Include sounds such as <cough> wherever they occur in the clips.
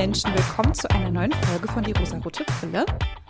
Menschen, willkommen zu einer neuen Folge von Die rosarote Brille.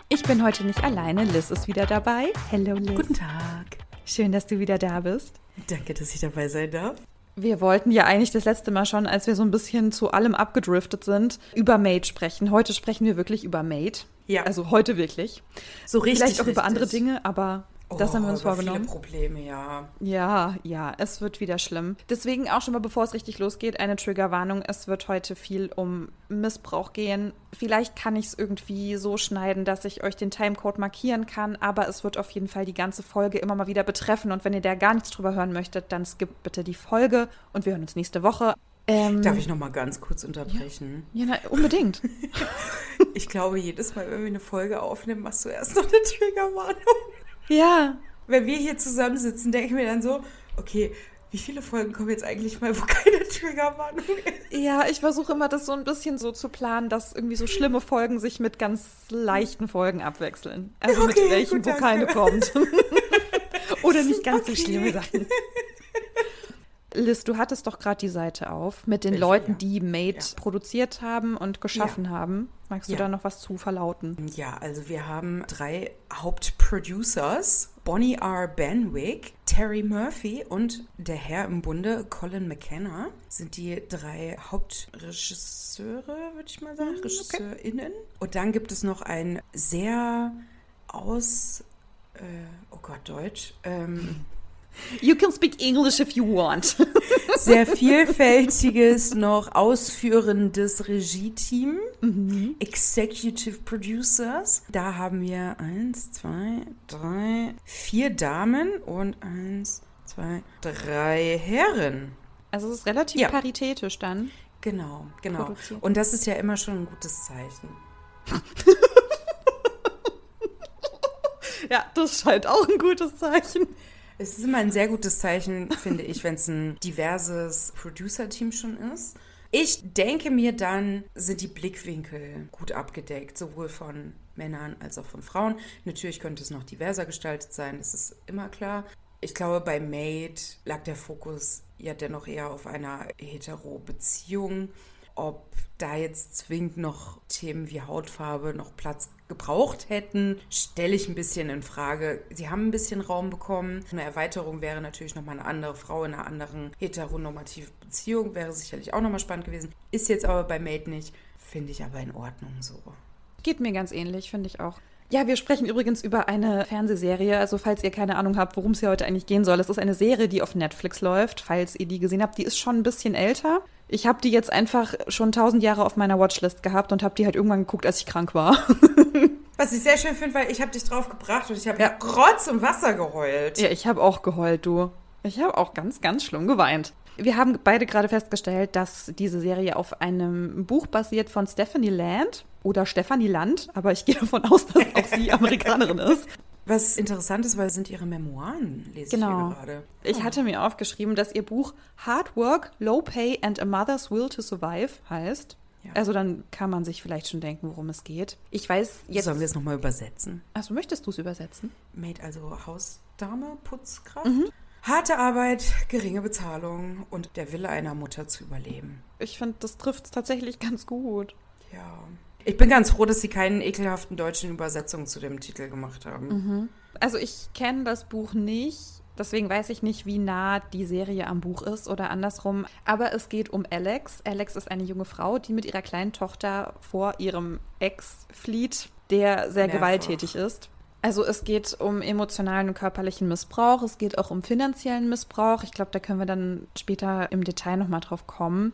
Ich bin heute nicht alleine, Liz ist wieder dabei. Hello Liz. Guten Tag. Schön, dass du wieder da bist. Danke, dass ich dabei sein darf. Wir wollten ja eigentlich das letzte Mal schon, als wir so ein bisschen zu allem abgedriftet sind, über Made sprechen. Heute sprechen wir wirklich über Made. Ja. Also heute wirklich. So richtig. Vielleicht auch über richtig. andere Dinge, aber das Oh, haben wir uns vorgenommen. Viele Probleme, ja. Ja, ja, es wird wieder schlimm. Deswegen auch schon mal, bevor es richtig losgeht, eine Triggerwarnung. Es wird heute viel um Missbrauch gehen. Vielleicht kann ich es irgendwie so schneiden, dass ich euch den Timecode markieren kann, aber es wird auf jeden Fall die ganze Folge immer mal wieder betreffen. Und wenn ihr da gar nichts drüber hören möchtet, dann skippt bitte die Folge und wir hören uns nächste Woche. Ähm, Darf ich noch mal ganz kurz unterbrechen? Ja, na, unbedingt. <laughs> Ich glaube, jedes Mal, wenn wir eine Folge aufnehmen, machst du erst noch eine Triggerwarnung. Ja. Wenn wir hier zusammensitzen, denke ich mir dann so, okay, wie viele Folgen kommen jetzt eigentlich mal, wo <laughs> keine Triggerwarnung ist? Ja, ich versuche immer, das so ein bisschen so zu planen, dass irgendwie so schlimme Folgen sich mit ganz leichten Folgen abwechseln. Also Okay, mit welchen, gut, wo danke. keine kommt. <laughs> Oder nicht ganz so Okay. schlimme Sachen. <laughs> Liz, du hattest doch gerade die Seite auf mit den Welche, Leuten, ja. die Made Ja. produziert haben und geschaffen haben. Magst du Ja. da noch was zu verlauten? Ja, also wir haben drei Hauptproducers. Bonnie R. Benwick, Terry Murphy und der Herr im Bunde, Colin McKenna, sind die drei Hauptregisseure, würde ich mal sagen, RegisseurInnen. Und dann gibt es noch ein sehr aus, äh, oh Gott, Deutsch, ähm, <laughs> You can speak English if you want. <laughs> sehr vielfältiges, noch ausführendes Regie-Team. Executive Producers. Da haben wir eins, zwei, drei, vier Damen und eins, zwei, drei Herren. Also es ist relativ Ja. paritätisch dann. Genau, genau. Produziert. Und das ist ja immer schon ein gutes Zeichen. <laughs> Ja, das scheint auch ein gutes Zeichen. Es ist immer ein sehr gutes Zeichen, finde ich, wenn es ein diverses Producer-Team schon ist. Ich denke mir dann, sind die Blickwinkel gut abgedeckt, sowohl von Männern als auch von Frauen. Natürlich könnte es noch diverser gestaltet sein, das ist immer klar. Ich glaube, bei Made lag der Fokus ja dennoch eher auf einer Hetero-Beziehung. Ob da jetzt zwingend noch Themen wie Hautfarbe noch Platz gebraucht hätten, stelle ich ein bisschen in Frage. Sie haben ein bisschen Raum bekommen. Eine Erweiterung wäre natürlich nochmal eine andere Frau in einer anderen heteronormativen Beziehung. Wäre sicherlich auch nochmal spannend gewesen. Ist jetzt aber bei Made nicht. Finde ich aber in Ordnung so. Geht mir ganz ähnlich, finde ich auch. Ja, wir sprechen übrigens über eine Fernsehserie. Also, falls ihr keine Ahnung habt, worum es hier heute eigentlich gehen soll, es ist eine Serie, die auf Netflix läuft. Falls ihr die gesehen habt, die ist schon ein bisschen älter. Ich habe die jetzt einfach schon tausend Jahre auf meiner Watchlist gehabt und habe die halt irgendwann geguckt, als ich krank war. <laughs> Was ich sehr schön finde, weil ich habe dich drauf gebracht und ich habe ja. Rotz und Wasser geheult. ja, ich habe auch geheult, du. Ich habe auch ganz, ganz schlimm geweint. Wir haben beide gerade festgestellt, dass diese Serie auf einem Buch basiert von Stephanie Land oder Stephanie Land, aber ich gehe davon aus, dass auch sie <laughs> Amerikanerin ist. Was interessant ist, weil es sind ihre Memoiren, lese Genau. ich hier gerade. Ich hatte mir aufgeschrieben, dass ihr Buch Hard Work, Low Pay and a Mother's Will to Survive heißt. Ja. Also dann kann man sich vielleicht schon denken, worum es geht. Ich weiß jetzt. Sollen wir es nochmal übersetzen? Also möchtest du es übersetzen? Maid, also Hausdame, Putzkraft. Mhm. Harte Arbeit, geringe Bezahlung und der Wille einer Mutter zu überleben. Ich finde, das trifft es tatsächlich ganz gut. Ja. Ich bin ganz froh, dass sie keinen ekelhaften deutschen Übersetzungen zu dem Titel gemacht haben. Mhm. Also ich kenne das Buch nicht. Deswegen weiß ich nicht, wie nah die Serie am Buch ist oder andersrum. Aber es geht um Alex. Alex ist eine junge Frau, die mit ihrer kleinen Tochter vor ihrem Ex flieht, der sehr Mehrfach. gewalttätig ist. Also es geht um emotionalen und körperlichen Missbrauch. Es geht auch um finanziellen Missbrauch. Ich glaube, da können wir dann später im Detail nochmal drauf kommen.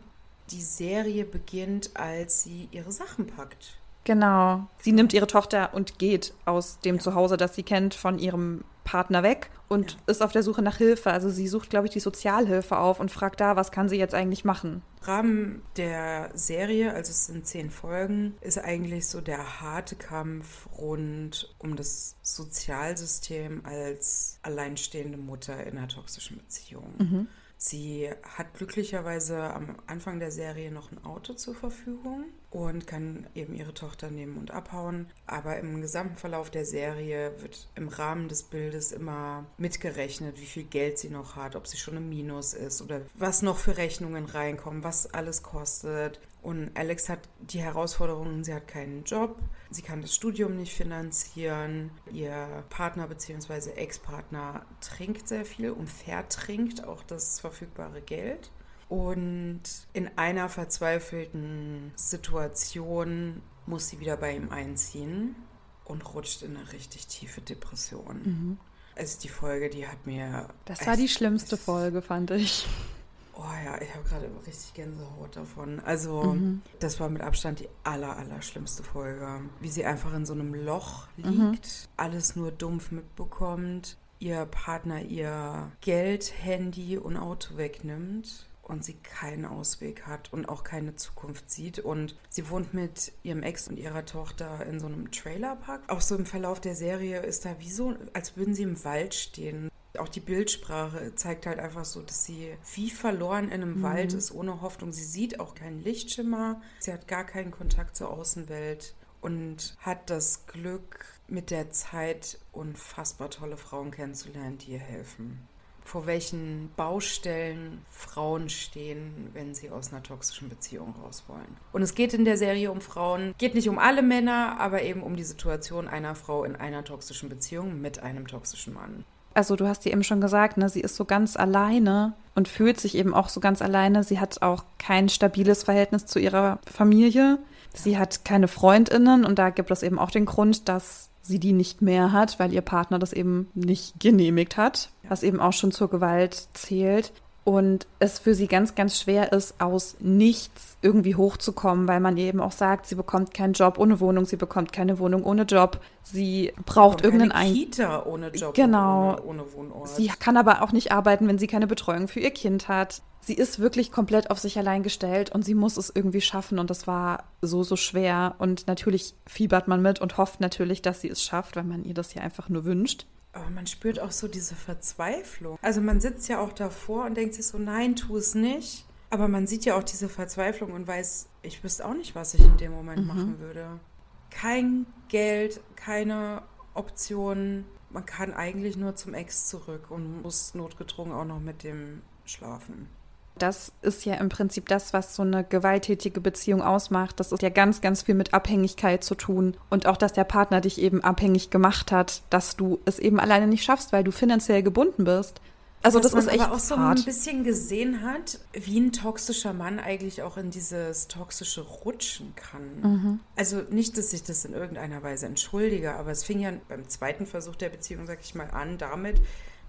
Die Serie beginnt, als sie ihre Sachen packt. Genau. Sie nimmt ihre Tochter und geht aus dem Zuhause, das sie kennt, von ihrem Partner weg und Ja. ist auf der Suche nach Hilfe. Also sie sucht, glaube ich, die Sozialhilfe auf und fragt da, was kann sie jetzt eigentlich machen? Im Rahmen der Serie, also es sind zehn Folgen, ist eigentlich so der harte Kampf rund um das Sozialsystem als alleinstehende Mutter in einer toxischen Beziehung. Sie hat glücklicherweise am Anfang der Serie noch ein Auto zur Verfügung. und kann eben ihre Tochter nehmen und abhauen. Aber im gesamten Verlauf der Serie wird im Rahmen des Bildes immer mitgerechnet, wie viel Geld sie noch hat, ob sie schon im Minus ist oder was noch für Rechnungen reinkommen, was alles kostet. Und Alex hat die Herausforderung, sie hat keinen Job, sie kann das Studium nicht finanzieren, ihr Partner bzw. Ex-Partner trinkt sehr viel und vertrinkt auch das verfügbare Geld. Und in einer verzweifelten Situation muss sie wieder bei ihm einziehen und rutscht in eine richtig tiefe Depression. Mhm. Also die Folge, die hat mir. Das war die schlimmste Folge, fand ich. Oh ja, ich habe gerade richtig Gänsehaut davon. Also, mhm. das war mit Abstand die aller, aller schlimmste Folge. Wie sie einfach in so einem Loch liegt, mhm. alles nur dumpf mitbekommt, ihr Partner ihr Geld, Handy und Auto wegnimmt und sie keinen Ausweg hat und auch keine Zukunft sieht. Und sie wohnt mit ihrem Ex und ihrer Tochter in so einem Trailerpark. Auch so im Verlauf der Serie ist da wie so, als würden sie im Wald stehen. Auch die Bildsprache zeigt halt einfach so, dass sie wie verloren in einem mhm. Wald ist, ohne Hoffnung. Sie sieht auch keinen Lichtschimmer. Sie hat gar keinen Kontakt zur Außenwelt und hat das Glück, mit der Zeit unfassbar tolle Frauen kennenzulernen, die ihr helfen vor welchen Baustellen Frauen stehen, wenn sie aus einer toxischen Beziehung raus wollen. Und es geht in der Serie um Frauen, geht nicht um alle Männer, aber eben um die Situation einer Frau in einer toxischen Beziehung mit einem toxischen Mann. Also du hast dir eben schon gesagt, ne, sie ist so ganz alleine und fühlt sich eben auch so ganz alleine. Sie hat auch kein stabiles Verhältnis zu ihrer Familie. Sie hat keine Freundinnen und da gibt es eben auch den Grund, dass sie die nicht mehr hat, weil ihr Partner das eben nicht genehmigt hat, was eben auch schon zur Gewalt zählt. Und es für sie ganz, ganz schwer ist, aus nichts irgendwie hochzukommen, weil man eben auch sagt, sie bekommt keinen Job ohne Wohnung, sie bekommt keine Wohnung ohne Job, sie braucht irgendeinen Ein Kita ohne Job, genau. ohne, ohne Wohnort. Sie kann aber auch nicht arbeiten, wenn sie keine Betreuung für ihr Kind hat sie ist wirklich komplett auf sich allein gestellt und sie muss es irgendwie schaffen und das war so, so schwer und natürlich fiebert man mit und hofft natürlich, dass sie es schafft, weil man ihr das ja einfach nur wünscht. Aber man spürt auch so diese Verzweiflung. Also man sitzt ja auch davor und denkt sich so, nein, tu es nicht. Aber man sieht ja auch diese Verzweiflung und weiß, ich wüsste auch nicht, was ich in dem Moment mhm. machen würde. Kein Geld, keine Optionen. Man kann eigentlich nur zum Ex zurück und muss notgedrungen auch noch mit dem schlafen. Das ist ja im Prinzip das, was so eine gewalttätige Beziehung ausmacht. Das ist ja ganz, ganz viel mit Abhängigkeit zu tun. Und auch, dass der Partner dich eben abhängig gemacht hat, dass du es eben alleine nicht schaffst, weil du finanziell gebunden bist. Also Was das ist echt aber auch so hart. ein bisschen gesehen hat, wie ein toxischer Mann eigentlich auch in dieses toxische rutschen kann. Mhm. Also nicht, dass ich das in irgendeiner Weise entschuldige, aber es fing ja beim zweiten Versuch der Beziehung, sag ich mal, an damit,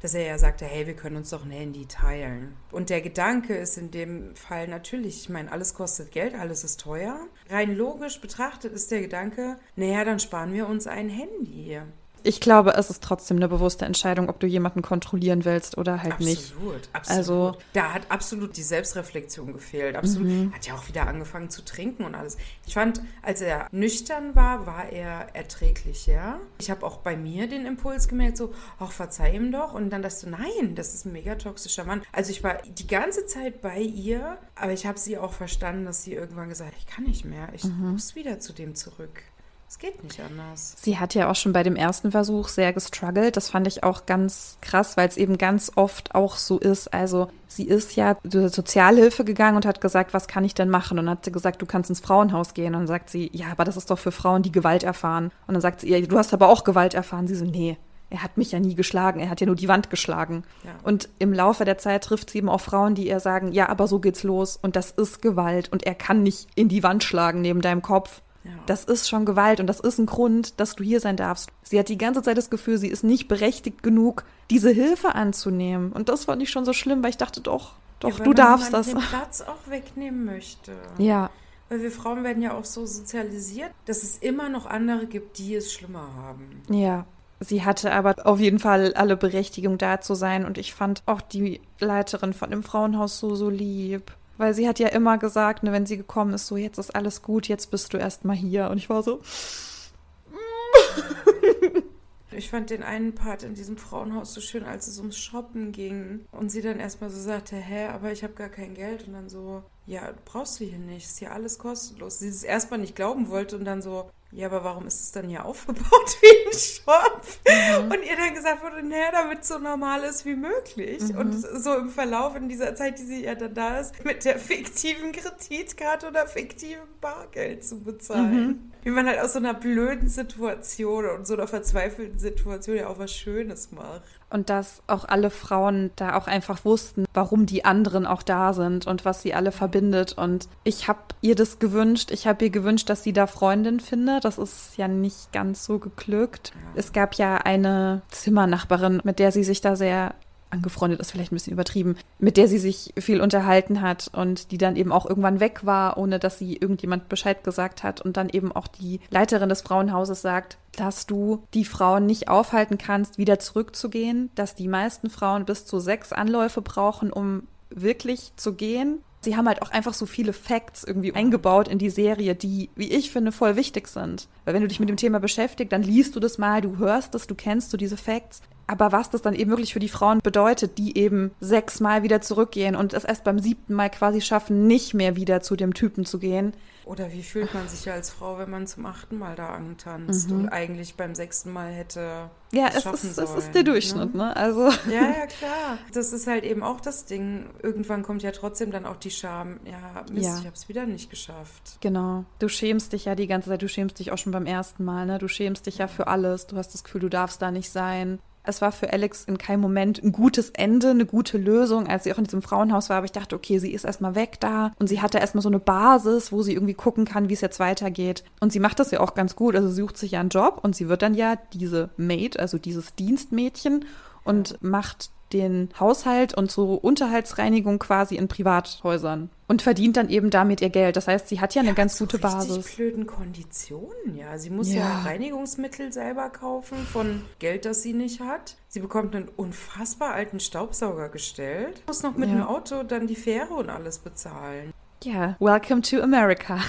dass er ja sagte, hey, wir können uns doch ein Handy teilen. Und der Gedanke ist in dem Fall natürlich, ich meine, alles kostet Geld, alles ist teuer. Rein logisch betrachtet ist der Gedanke, naja, dann sparen wir uns ein Handy. Ich glaube, es ist trotzdem eine bewusste Entscheidung, ob du jemanden kontrollieren willst oder halt absolut, nicht. Absolut, absolut. Also, da hat absolut die Selbstreflexion gefehlt. Absolut. Mhm. Hat ja auch wieder angefangen zu trinken und alles. Ich fand, als er nüchtern war, war er erträglich, ja. Ich habe auch bei mir den Impuls gemerkt, so, ach, verzeih ihm doch. Und dann dachte ich nein, das ist ein mega toxischer Mann. Also ich war die ganze Zeit bei ihr, aber ich habe sie auch verstanden, dass sie irgendwann gesagt hat, ich kann nicht mehr, ich mhm. muss wieder zu dem zurück. Es geht nicht anders. Sie hat ja auch schon bei dem ersten Versuch sehr gestruggelt. Das fand ich auch ganz krass, weil es eben ganz oft auch so ist. Also sie ist ja zur Sozialhilfe gegangen und hat gesagt, was kann ich denn machen? Und dann hat sie gesagt, du kannst ins Frauenhaus gehen. Und dann sagt sie, ja, aber das ist doch für Frauen, die Gewalt erfahren. Und dann sagt sie, ja, du hast aber auch Gewalt erfahren. Sie so, nee, er hat mich ja nie geschlagen, er hat ja nur die Wand geschlagen. Ja. Und im Laufe der Zeit trifft sie eben auch Frauen, die ihr sagen, ja, aber so geht's los und das ist Gewalt und er kann nicht in die Wand schlagen neben deinem Kopf. Ja. Das ist schon Gewalt und das ist ein Grund, dass du hier sein darfst. Sie hat die ganze Zeit das Gefühl, sie ist nicht berechtigt genug, diese Hilfe anzunehmen. Und das fand ich schon so schlimm, weil ich dachte, doch, doch, ja, du darfst das. den <laughs> Platz auch wegnehmen möchte. Ja. Weil wir Frauen werden ja auch so sozialisiert, dass es immer noch andere gibt, die es schlimmer haben. Ja. Sie hatte aber auf jeden Fall alle Berechtigung da zu sein und ich fand auch die Leiterin von dem Frauenhaus so, so lieb. Weil sie hat ja immer gesagt, ne, wenn sie gekommen ist, so jetzt ist alles gut, jetzt bist du erstmal hier. Und ich war so. <laughs> Ich fand den einen Part in diesem Frauenhaus so schön, als es ums Shoppen ging und sie dann erstmal so sagte, hä, aber ich habe gar kein Geld und dann so, ja, brauchst du hier nicht, ist hier alles kostenlos. Sie es erstmal nicht glauben wollte und dann so, ja, aber warum ist es dann hier <laughs> aufgebaut wie ein Shop? Mhm. Und ihr dann gesagt wurde, naja, damit so normal ist wie möglich. Mhm. Und so im Verlauf in dieser Zeit, die sie ja dann da ist, mit der fiktiven Kreditkarte oder fiktiven Bargeld zu bezahlen. Mhm. Wie man halt aus so einer blöden Situation und so einer verzweifelten Situation ja auch was Schönes macht. Und dass auch alle Frauen da auch einfach wussten, warum die anderen auch da sind und was sie alle verbindet. Und ich habe ihr das gewünscht. Ich habe ihr gewünscht, dass sie da Freundin findet. Das ist ja nicht ganz so geglückt. Es gab ja eine Zimmernachbarin, mit der sie sich da sehr angefreundet ist vielleicht ein bisschen übertrieben, mit der sie sich viel unterhalten hat und die dann eben auch irgendwann weg war, ohne dass sie irgendjemand Bescheid gesagt hat und dann eben auch die Leiterin des Frauenhauses sagt, dass du die Frauen nicht aufhalten kannst, wieder zurückzugehen, dass die meisten Frauen bis zu sechs Anläufe brauchen, um wirklich zu gehen. Sie haben halt auch einfach so viele Facts irgendwie eingebaut in die Serie, die, wie ich finde, voll wichtig sind. Weil wenn du dich mit dem Thema beschäftigst, dann liest du das mal, du hörst es, du kennst so diese Facts. Aber was das dann eben wirklich für die Frauen bedeutet, die eben sechsmal wieder zurückgehen und es erst beim siebten Mal quasi schaffen, nicht mehr wieder zu dem Typen zu gehen. Oder wie fühlt man sich ja als Frau, wenn man zum achten Mal da antanzt mhm. und eigentlich beim sechsten Mal hätte ja, es ist, sollen, es ist der Durchschnitt, ne? ne? Also. Ja, ja, klar. Das ist halt eben auch das Ding. Irgendwann kommt ja trotzdem dann auch die Scham. Ja, Mist, ja. ich habe es wieder nicht geschafft. Genau. Du schämst dich ja die ganze Zeit. Du schämst dich auch schon beim ersten Mal, ne? Du schämst dich ja für alles. Du hast das Gefühl, du darfst da nicht sein. Es war für Alex in keinem Moment ein gutes Ende, eine gute Lösung, als sie auch in diesem Frauenhaus war. Aber ich dachte, okay, sie ist erstmal weg da und sie hatte erstmal so eine Basis, wo sie irgendwie gucken kann, wie es jetzt weitergeht. Und sie macht das ja auch ganz gut. Also sie sucht sich ja einen Job und sie wird dann ja diese Maid, also dieses Dienstmädchen und macht den Haushalt und so Unterhaltsreinigung quasi in Privathäusern und verdient dann eben damit ihr Geld. Das heißt, sie hat ja eine ja, ganz gute so Basis. blöden Konditionen, ja. Sie muss ja. ja. Reinigungsmittel selber kaufen von Geld, das sie nicht hat. Sie bekommt einen unfassbar alten Staubsauger gestellt, muss noch mit ja. dem Auto dann die Fähre und alles bezahlen. Ja, welcome to America.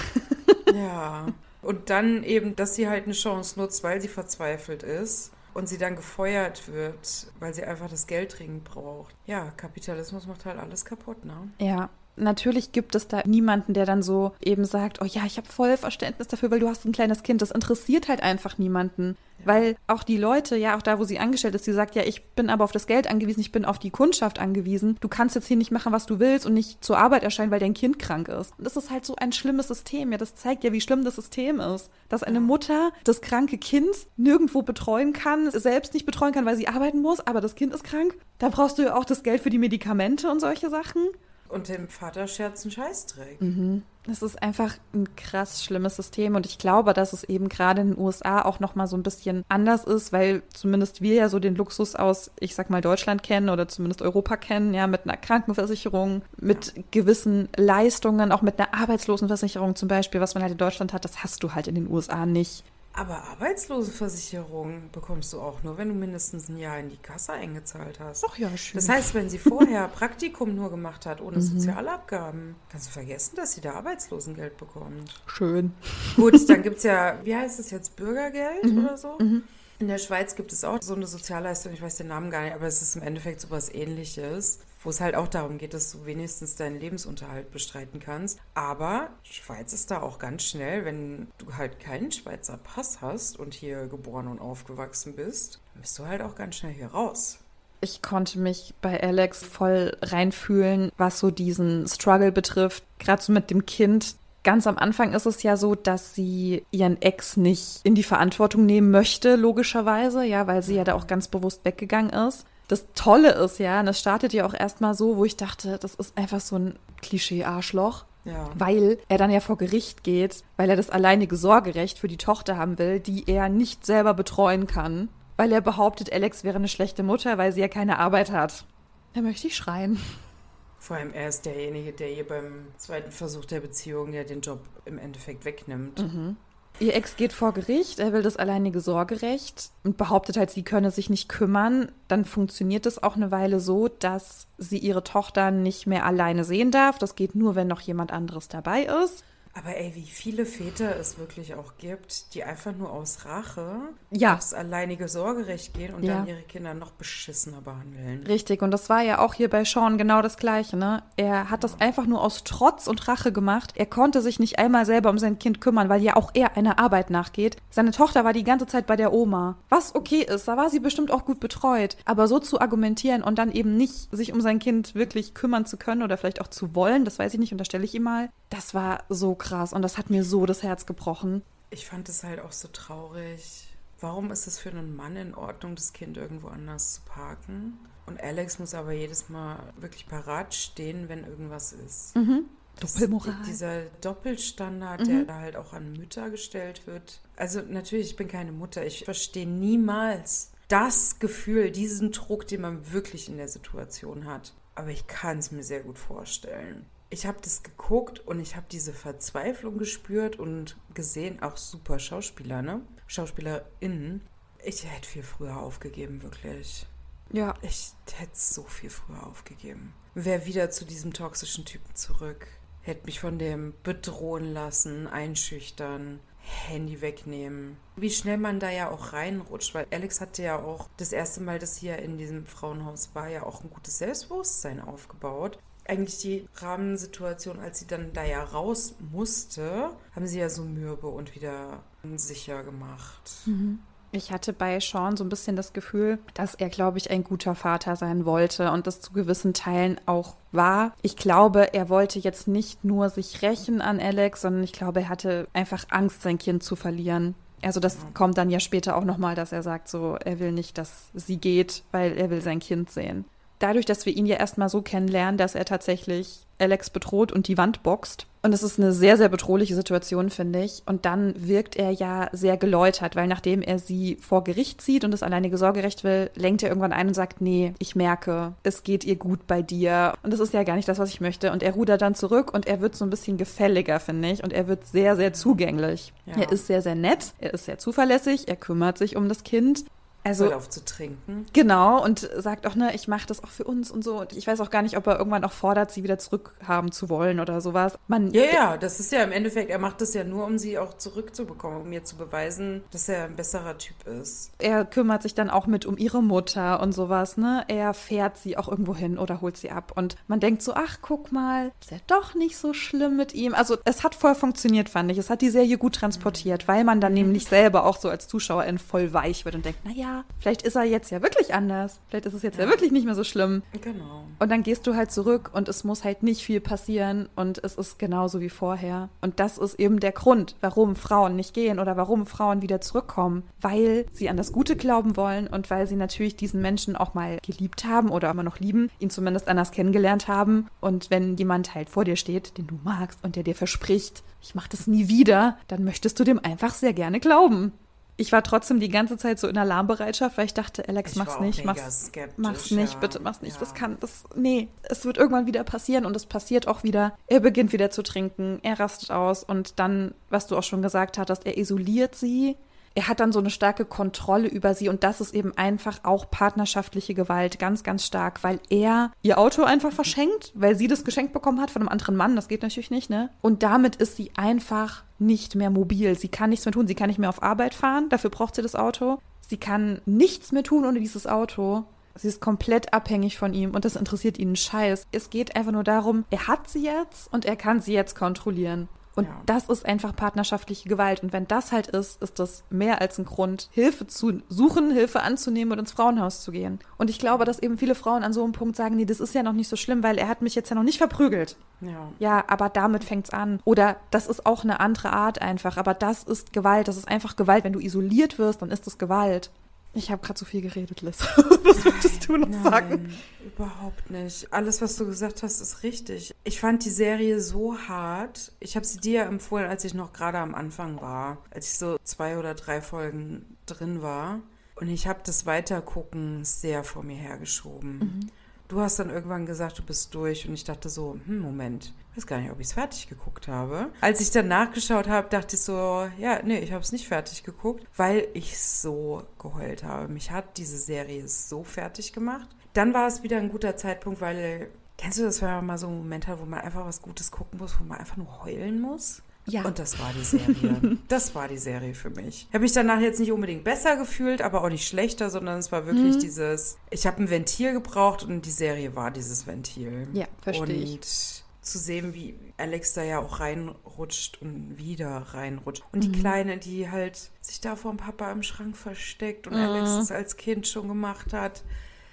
ja. Und dann eben, dass sie halt eine Chance nutzt, weil sie verzweifelt ist und sie dann gefeuert wird, weil sie einfach das Geld dringend braucht. Ja, Kapitalismus macht halt alles kaputt, ne? Ja, natürlich gibt es da niemanden, der dann so eben sagt, oh ja, ich habe voll Verständnis dafür, weil du hast ein kleines Kind. Das interessiert halt einfach niemanden. Ja. Weil auch die Leute, ja, auch da, wo sie angestellt ist, die sagt, ja, ich bin aber auf das Geld angewiesen, ich bin auf die Kundschaft angewiesen. Du kannst jetzt hier nicht machen, was du willst und nicht zur Arbeit erscheinen, weil dein Kind krank ist. Und das ist halt so ein schlimmes System. Ja, das zeigt ja, wie schlimm das System ist. Dass eine Mutter das kranke Kind nirgendwo betreuen kann, selbst nicht betreuen kann, weil sie arbeiten muss, aber das Kind ist krank. Da brauchst du ja auch das Geld für die Medikamente und solche Sachen und dem Vater Scherz einen Scheißdreck. Mhm. Das ist einfach ein krass schlimmes System und ich glaube, dass es eben gerade in den USA auch noch mal so ein bisschen anders ist, weil zumindest wir ja so den Luxus aus, ich sag mal Deutschland kennen oder zumindest Europa kennen, ja, mit einer Krankenversicherung, mit gewissen Leistungen, auch mit einer Arbeitslosenversicherung zum Beispiel, was man halt in Deutschland hat, das hast du halt in den USA nicht. Aber Arbeitslosenversicherung bekommst du auch nur, wenn du mindestens ein Jahr in die Kasse eingezahlt hast. Ach ja, schön. Das heißt, wenn sie vorher <laughs> Praktikum nur gemacht hat, ohne mhm. Sozialabgaben, kannst du vergessen, dass sie da Arbeitslosengeld bekommt. Schön. Gut, <laughs> dann gibt es ja, wie heißt es jetzt, Bürgergeld mhm. oder so? Mhm. In der Schweiz gibt es auch so eine Sozialleistung, ich weiß den Namen gar nicht, aber es ist im Endeffekt so was ähnliches wo es halt auch darum geht, dass du wenigstens deinen Lebensunterhalt bestreiten kannst. Aber Schweiz ist da auch ganz schnell, wenn du halt keinen Schweizer Pass hast und hier geboren und aufgewachsen bist, bist du halt auch ganz schnell hier raus. Ich konnte mich bei Alex voll reinfühlen, was so diesen Struggle betrifft. Gerade so mit dem Kind. Ganz am Anfang ist es ja so, dass sie ihren Ex nicht in die Verantwortung nehmen möchte, logischerweise, ja, weil sie ja da auch ganz bewusst weggegangen ist das Tolle ist ja, und das startet ja auch erstmal so, wo ich dachte, das ist einfach so ein Klischee-Arschloch. Ja. Weil er dann ja vor Gericht geht, weil er das alleinige Sorgerecht für die Tochter haben will, die er nicht selber betreuen kann. Weil er behauptet, Alex wäre eine schlechte Mutter, weil sie ja keine Arbeit hat. Da möchte ich schreien. Vor allem er ist derjenige, der ihr beim zweiten Versuch der Beziehung ja den Job im Endeffekt wegnimmt. Mhm. Ihr Ex geht vor Gericht, er will das alleinige Sorgerecht und behauptet halt, sie könne sich nicht kümmern. Dann funktioniert es auch eine Weile so, dass sie ihre Tochter nicht mehr alleine sehen darf. Das geht nur, wenn noch jemand anderes dabei ist. Aber ey, wie viele Väter es wirklich auch gibt, die einfach nur aus Rache Ja. aufs alleinige Sorgerecht gehen und Ja. dann ihre Kinder noch beschissener behandeln. Richtig, und das war ja auch hier bei Sean genau das Gleiche, ne? Er hat das einfach nur aus Trotz und Rache gemacht. Er konnte sich nicht einmal selber um sein Kind kümmern, weil ja auch er einer Arbeit nachgeht. Seine Tochter war die ganze Zeit bei der Oma. Was okay ist, da war sie bestimmt auch gut betreut. Aber so zu argumentieren und dann eben nicht sich um sein Kind wirklich kümmern zu können oder vielleicht auch zu wollen, das weiß ich nicht, unterstelle ich ihm mal, das war so krass und das hat mir so das Herz gebrochen. Ich fand es halt auch so traurig. Warum ist es für einen Mann in Ordnung, das Kind irgendwo anders zu parken? Und Alex muss aber jedes Mal wirklich parat stehen, wenn irgendwas ist. Das- Doppelmoral. Dieser Doppelstandard, der da halt auch an Mütter gestellt wird. Also natürlich, ich bin keine Mutter. Ich verstehe niemals das Gefühl, diesen Druck, den man wirklich in der Situation hat. Aber ich kann es mir sehr gut vorstellen. Ich habe das geguckt und ich habe diese Verzweiflung gespürt und gesehen, auch super Schauspieler, ne? SchauspielerInnen. Ich hätte viel früher aufgegeben, wirklich. Ja, Ich hätte so viel früher aufgegeben. Wäre wieder zu diesem toxischen Typen zurück. Hätte mich von dem bedrohen lassen, einschüchtern, Handy wegnehmen. Wie schnell man da ja auch reinrutscht, weil Alex hatte ja auch das erste Mal, dass ja in diesem Frauenhaus war, ja auch ein gutes Selbstbewusstsein aufgebaut. Eigentlich die Rahmensituation, als sie dann da ja raus musste, haben sie ja so mürbe und wieder sicher gemacht. Ich hatte bei Sean so ein bisschen das Gefühl, dass er, glaube ich, ein guter Vater sein wollte und das zu gewissen Teilen auch war. Ich glaube, er wollte jetzt nicht nur sich rächen an Alex, sondern ich glaube, er hatte einfach Angst, sein Kind zu verlieren. Also das kommt dann ja später auch nochmal, dass er sagt, so, er will nicht, dass sie geht, weil er will sein Kind sehen. Dadurch, dass wir ihn ja erstmal so kennenlernen, dass er tatsächlich Alex bedroht und die Wand boxt. Und es ist eine sehr, sehr bedrohliche Situation, finde ich. Und dann wirkt er ja sehr geläutert, weil nachdem er sie vor Gericht zieht und das alleinige Sorgerecht will, lenkt er irgendwann ein und sagt, nee, ich merke, es geht ihr gut bei dir. Und das ist ja gar nicht das, was ich möchte. Und er rudert dann zurück und er wird so ein bisschen gefälliger, finde ich. Und er wird sehr, sehr zugänglich. Ja. Er ist sehr, sehr nett, er ist sehr zuverlässig, er kümmert sich um das Kind. Also Hört auf zu trinken. Genau, und sagt auch, ne, ich mache das auch für uns und so. Und ich weiß auch gar nicht, ob er irgendwann auch fordert, sie wieder zurückhaben zu wollen oder sowas. Man, Ja, ja, das ist ja im Endeffekt, er macht das ja nur, um sie auch zurückzubekommen, um mir zu beweisen, dass er ein besserer Typ ist. er kümmert sich dann auch mit um ihre Mutter und sowas, ne? Er fährt sie auch irgendwo hin oder holt sie ab. Und man denkt so, ach, guck mal, ist ja doch nicht so schlimm mit ihm. Also es hat voll funktioniert, fand ich. Es hat die Serie gut transportiert, weil man dann nämlich selber auch so als Zuschauerin voll weich wird und denkt, na ja, vielleicht ist er jetzt ja wirklich anders. Vielleicht ist es jetzt ja, wirklich nicht mehr so schlimm. Genau. Und dann gehst du halt zurück und es muss halt nicht viel passieren und es ist genauso wie vorher. Und das ist eben der Grund, warum Frauen nicht gehen oder warum Frauen wieder zurückkommen. Weil sie an das Gute glauben wollen und weil sie natürlich diesen Menschen auch mal geliebt haben oder immer noch lieben, ihn zumindest anders kennengelernt haben. Und wenn jemand halt vor dir steht, den du magst und der dir verspricht, ich mach das nie wieder, dann möchtest du dem einfach sehr gerne glauben. Ich war trotzdem die ganze Zeit so in Alarmbereitschaft, weil ich dachte, Alex, Ich mach's nicht, mach's, mach's nicht, bitte mach's nicht. Das Ja. kann, das, nee, es wird irgendwann wieder passieren und es passiert auch wieder. Er beginnt wieder zu trinken, er rastet aus und dann, was du auch schon gesagt hattest, er isoliert sie. Er hat dann so eine starke Kontrolle über sie und das ist eben einfach auch partnerschaftliche Gewalt, ganz, ganz stark, weil er ihr Auto einfach verschenkt, weil sie das geschenkt bekommen hat von einem anderen Mann, das geht natürlich nicht, ne? Und damit ist sie einfach nicht mehr mobil. Sie kann nichts mehr tun, sie kann nicht mehr auf Arbeit fahren, dafür braucht sie das Auto. Sie kann nichts mehr tun ohne dieses Auto. Sie ist komplett abhängig von ihm und das interessiert ihn einen Scheiß. Es geht einfach nur darum, er hat sie jetzt und er kann sie jetzt kontrollieren. Und Ja. das ist einfach partnerschaftliche Gewalt. Und wenn das halt ist, ist das mehr als ein Grund, Hilfe zu suchen, Hilfe anzunehmen und ins Frauenhaus zu gehen. Und ich glaube, dass eben viele Frauen an so einem Punkt sagen, nee, das ist ja noch nicht so schlimm, weil er hat mich jetzt ja noch nicht verprügelt. Ja. Ja, aber damit fängt's an. Oder das ist auch eine andere Art einfach. Aber das ist Gewalt. Das ist einfach Gewalt. Wenn du isoliert wirst, dann ist das Gewalt. Ich habe gerade so viel geredet, Liz. <laughs> Was würdest du noch sagen? Nein, überhaupt nicht. Alles, was du gesagt hast, ist richtig. Ich fand die Serie so hart. Ich habe sie dir empfohlen, als ich noch gerade am Anfang war, als ich so zwei oder drei Folgen drin war. Und ich habe das Weitergucken sehr vor mir hergeschoben. Du hast dann irgendwann gesagt, du bist durch und ich dachte so, hm, Moment, ich weiß gar nicht, ob ich es fertig geguckt habe. Als ich dann nachgeschaut habe, dachte ich so, ja, nee, ich habe es nicht fertig geguckt, weil ich so geheult habe. Mich hat diese Serie so fertig gemacht. Dann war es wieder ein guter Zeitpunkt, weil, kennst du das, wenn man mal so einen Moment hat, wo man einfach was Gutes gucken muss, wo man einfach nur heulen muss? Ja. Und das war die Serie. <laughs> das war die Serie für mich. Ich habe mich danach jetzt nicht unbedingt besser gefühlt, aber auch nicht schlechter, sondern es war wirklich Mhm. dieses, ich habe ein Ventil gebraucht und die Serie war dieses Ventil. Ja, verstehe ich. Und zu sehen, wie Alex da ja auch reinrutscht und wieder reinrutscht. Und die Mhm. Kleine, die halt sich da vom Papa im Schrank versteckt und Mhm. Alex das als Kind schon gemacht hat.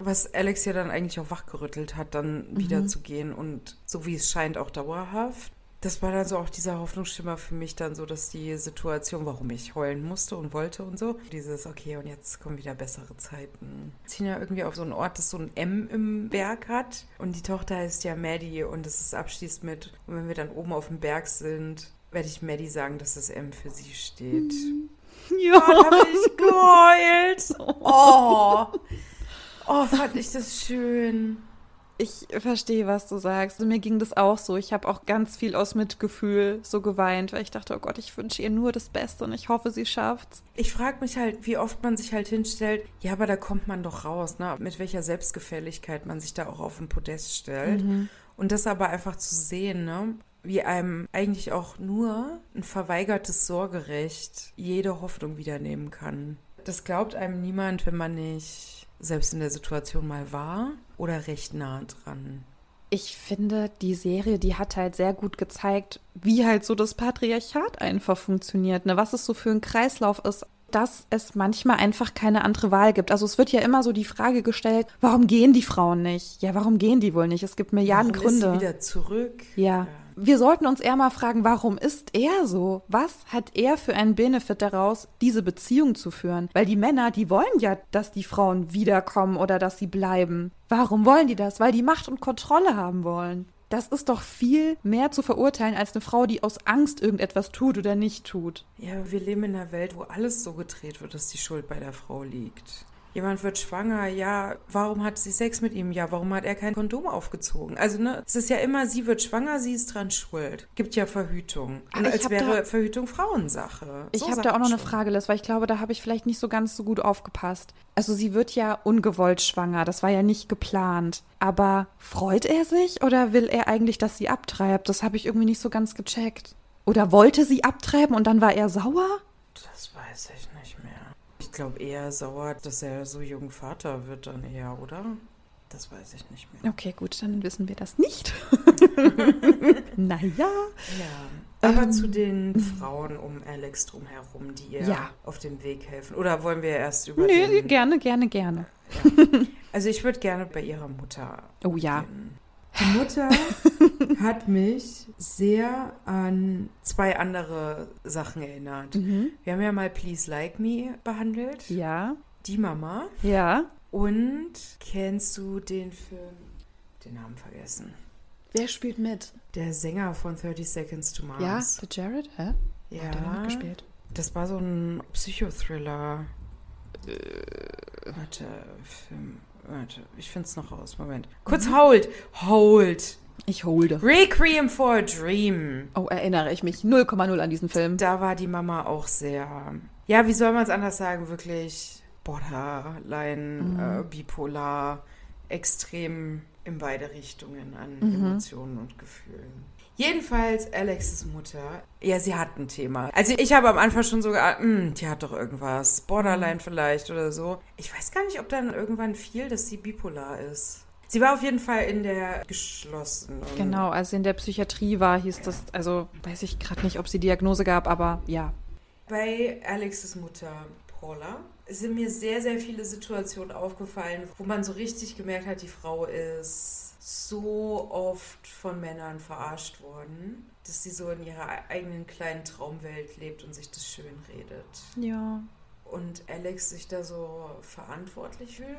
Was Alex ja dann eigentlich auch wachgerüttelt hat, dann Mhm. wieder zu gehen und so wie es scheint auch dauerhaft. Das war dann so auch dieser Hoffnungsschimmer für mich dann so, dass die Situation, warum ich heulen musste und wollte und so, dieses, okay, und jetzt kommen wieder bessere Zeiten. Wir ziehen ja irgendwie auf so einen Ort, das so ein M im Berg hat und die Tochter heißt ja Maddie und es ist abschließt mit, und wenn wir dann oben auf dem Berg sind, werde ich Maddie sagen, dass das M für sie steht. <laughs> Ja. Oh, da bin ich geheult. <laughs> Oh. Oh, fand ich das schön. Ich verstehe, was du sagst. Mir ging das auch so. Ich habe auch ganz viel aus Mitgefühl so geweint, weil ich dachte, oh Gott, ich wünsche ihr nur das Beste und ich hoffe, sie schafft's. Ich frage mich halt, wie oft man sich halt hinstellt, ja, aber da kommt man doch raus, ne? Mit welcher Selbstgefälligkeit man sich da auch auf den Podest stellt. Und das aber einfach zu sehen, ne? Wie einem eigentlich auch nur ein verweigertes Sorgerecht jede Hoffnung wieder nehmen kann. Das glaubt einem niemand, wenn man nicht selbst in der Situation mal war oder recht nah dran. Ich finde, die Serie, die hat halt sehr gut gezeigt, wie halt so das Patriarchat einfach funktioniert, ne? was es so für ein Kreislauf ist, dass es manchmal einfach keine andere Wahl gibt. Also es wird ja immer so die Frage gestellt, warum gehen die Frauen nicht? Ja, warum gehen die wohl nicht? Es gibt Milliarden Warum ist Gründe. sie wieder zurück? Ja. Wir sollten uns eher mal fragen, warum ist er so? Was hat er für einen Benefit daraus, diese Beziehung zu führen? Weil die Männer, die wollen ja, dass die Frauen wiederkommen oder dass sie bleiben. Warum wollen die das? Weil die Macht und Kontrolle haben wollen. Das ist doch viel mehr zu verurteilen als eine Frau, die aus Angst irgendetwas tut oder nicht tut. Ja, wir leben in einer Welt, wo alles so gedreht wird, dass die Schuld bei der Frau liegt. Jemand wird schwanger, ja, warum hat sie Sex mit ihm? Ja, warum hat er kein Kondom aufgezogen? Also, ne, es ist ja immer, sie wird schwanger, sie ist dran schuld. Gibt ja Verhütung. Und als wäre da- Verhütung Frauensache. Ich So habe da auch noch eine. Frage, Liz, weil ich glaube, da habe ich vielleicht nicht so ganz so gut aufgepasst. Also sie wird ja ungewollt schwanger, das war ja nicht geplant. Aber freut er sich oder will er eigentlich, dass sie abtreibt? Das habe ich irgendwie nicht so ganz gecheckt. Oder wollte sie abtreiben und dann war er sauer? Das weiß ich nicht. Ich glaube eher sauer, dass er so jung Vater wird dann eher, oder? Das weiß ich nicht mehr. Okay, gut, dann wissen wir das nicht. <laughs> naja. Ja, aber Ähm, zu den Frauen um Alex drumherum, die ihr Ja. auf dem Weg helfen. Oder wollen wir erst über Nö, den... gerne, gerne, gerne. Also ich würde gerne bei ihrer Mutter Oh ja. beginnen. Die Mutter <laughs> hat mich sehr an zwei andere Sachen erinnert. Mhm. Wir haben ja mal Please Like Me behandelt. Ja. Die Mama. Ja. Und kennst du den Film? Den Namen vergessen. Wer spielt mit? Der Sänger von 30 Seconds to Mars. Ja, der Jared, hä? ja. Hat da mitgespielt? Das war so ein Psychothriller. Warte, Film. Warte, ich find's noch raus. Moment. Kurz hold. Hold. Ich holde. Requiem for a Dream. Oh, erinnere ich mich 0,0 an diesen Film. Da war die Mama auch sehr. Ja, wie soll man es anders sagen? Wirklich Borderline, äh, bipolar, extrem in beide Richtungen an Emotionen und Gefühlen. Jedenfalls Alexes Mutter, ja, sie hat ein Thema. Also ich habe am Anfang schon so geahnt, hm, die hat doch irgendwas, Borderline vielleicht oder so. Ich weiß gar nicht, ob dann irgendwann fiel, dass sie bipolar ist. Sie war auf jeden Fall in der geschlossenen. Genau, als sie in der Psychiatrie war, hieß das, also weiß ich gerade nicht, ob sie Diagnose gab, aber ja. Bei Alexes Mutter Paula sind mir sehr, sehr viele Situationen aufgefallen, wo man so richtig gemerkt hat, die Frau ist so oft von Männern verarscht worden, dass sie so in ihrer eigenen kleinen Traumwelt lebt und sich das schön redet. Ja. Und Alex sich da so verantwortlich fühlt,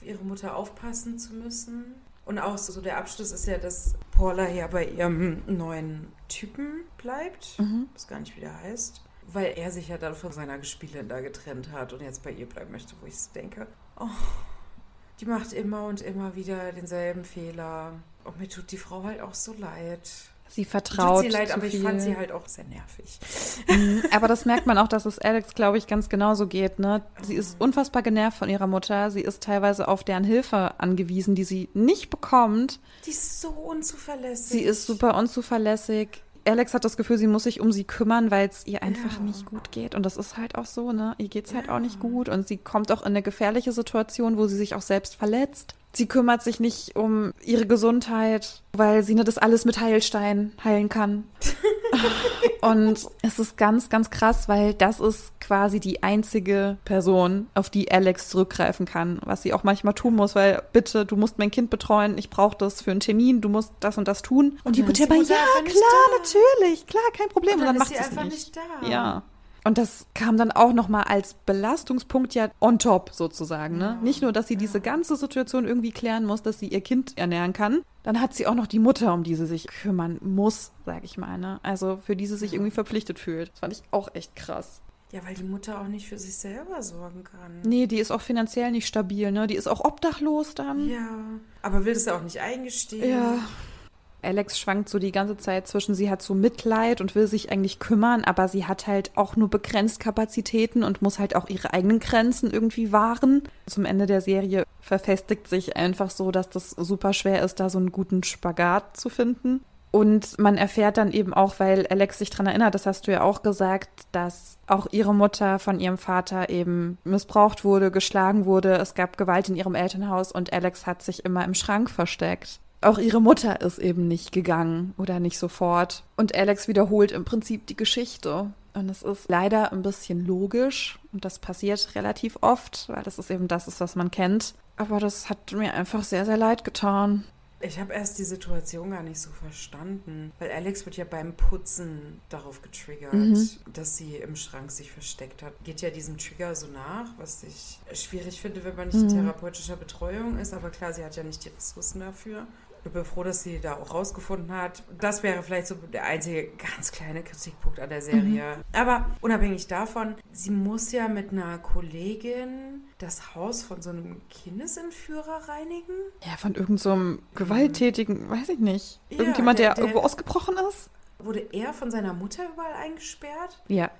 ihre Mutter aufpassen zu müssen. Und auch so der Abschluss ist ja, dass Paula ja bei ihrem neuen Typen bleibt. Mhm. Weiß gar nicht, wie der heißt. Weil er sich ja dann von seiner Gespielin da getrennt hat und jetzt bei ihr bleiben möchte, wo ich so denke, oh, die macht immer und immer wieder denselben Fehler. Und mir tut die Frau halt auch so leid. Sie vertraut. tut sie leid, aber ich viel. fand sie halt auch sehr nervig. Mhm, Aber das merkt man auch, dass es Alex, glaube ich, ganz genauso geht. Ne? Sie ist unfassbar genervt von ihrer Mutter. Sie ist teilweise auf deren Hilfe angewiesen, die sie nicht bekommt. Die ist so unzuverlässig. Sie ist super unzuverlässig. Alex hat das Gefühl, sie muss sich um sie kümmern, weil es ihr einfach Ja. nicht gut geht. Und das ist halt auch so, ne? Ihr geht's halt auch nicht gut. Und sie kommt auch in eine gefährliche Situation, wo sie sich auch selbst verletzt. Sie kümmert sich nicht um ihre Gesundheit, weil sie nicht das alles mit Heilstein heilen kann. <laughs> Und es ist ganz, ganz krass, weil das ist quasi die einzige Person, auf die Alex zurückgreifen kann, was sie auch manchmal tun muss, weil bitte, du musst mein Kind betreuen, ich brauche das für einen Termin, du musst das und das tun. Und, dann Mutter die Mutter ja, nicht klar, natürlich, klar, kein Problem. Und dann macht ist sie sie's einfach nicht da. Ja. Und das kam dann auch nochmal als Belastungspunkt ja on top sozusagen. Ne? Nicht nur, dass sie diese ganze Situation irgendwie klären muss, dass sie ihr Kind ernähren kann, dann hat sie auch noch die Mutter, um die sie sich kümmern muss, sag ich mal. Ne? Also für die sie sich irgendwie verpflichtet fühlt. Das fand ich auch echt krass. Ja, weil die Mutter auch nicht für sich selber sorgen kann. Nee, die ist auch finanziell nicht stabil, ne? Die ist auch obdachlos dann. Ja. Aber will das ja auch nicht eingestehen. Ja. Alex schwankt so die ganze Zeit zwischen, sie hat so Mitleid und will sich eigentlich kümmern, aber sie hat halt auch nur begrenzt Kapazitäten und muss halt auch ihre eigenen Grenzen irgendwie wahren. Zum Ende der Serie verfestigt sich einfach so, dass das super schwer ist, da so einen guten Spagat zu finden. Und man erfährt dann eben auch, weil Alex sich daran erinnert, das hast du ja auch gesagt, dass auch ihre Mutter von ihrem Vater eben missbraucht wurde, geschlagen wurde. Es gab Gewalt in ihrem Elternhaus und Alex hat sich immer im Schrank versteckt. Auch ihre Mutter ist eben nicht gegangen oder nicht sofort. Und Alex wiederholt im Prinzip die Geschichte. Und es ist leider ein bisschen logisch und das passiert relativ oft, weil das ist eben das, was man kennt. Aber das hat mir einfach sehr, sehr leid getan. Ich habe erst die Situation gar nicht so verstanden, weil Alex wird ja beim Putzen darauf getriggert, Mhm. dass sie im Schrank sich versteckt hat. Geht ja diesem Trigger so nach, was ich schwierig finde, wenn man nicht in Mhm. therapeutischer Betreuung ist, aber klar, sie hat ja nicht die Ressourcen dafür. Ich bin froh, dass sie da auch rausgefunden hat. Das wäre vielleicht so der einzige ganz kleine Kritikpunkt an der Serie. Aber unabhängig davon, sie muss ja mit einer Kollegin das Haus von so einem Kindesentführer reinigen. Ja, von irgendeinem so gewalttätigen, weiß ich nicht. Ja, Irgendjemand, der, der- der- irgendwo ausgebrochen ist? Wurde er von seiner Mutter überall eingesperrt? Ja.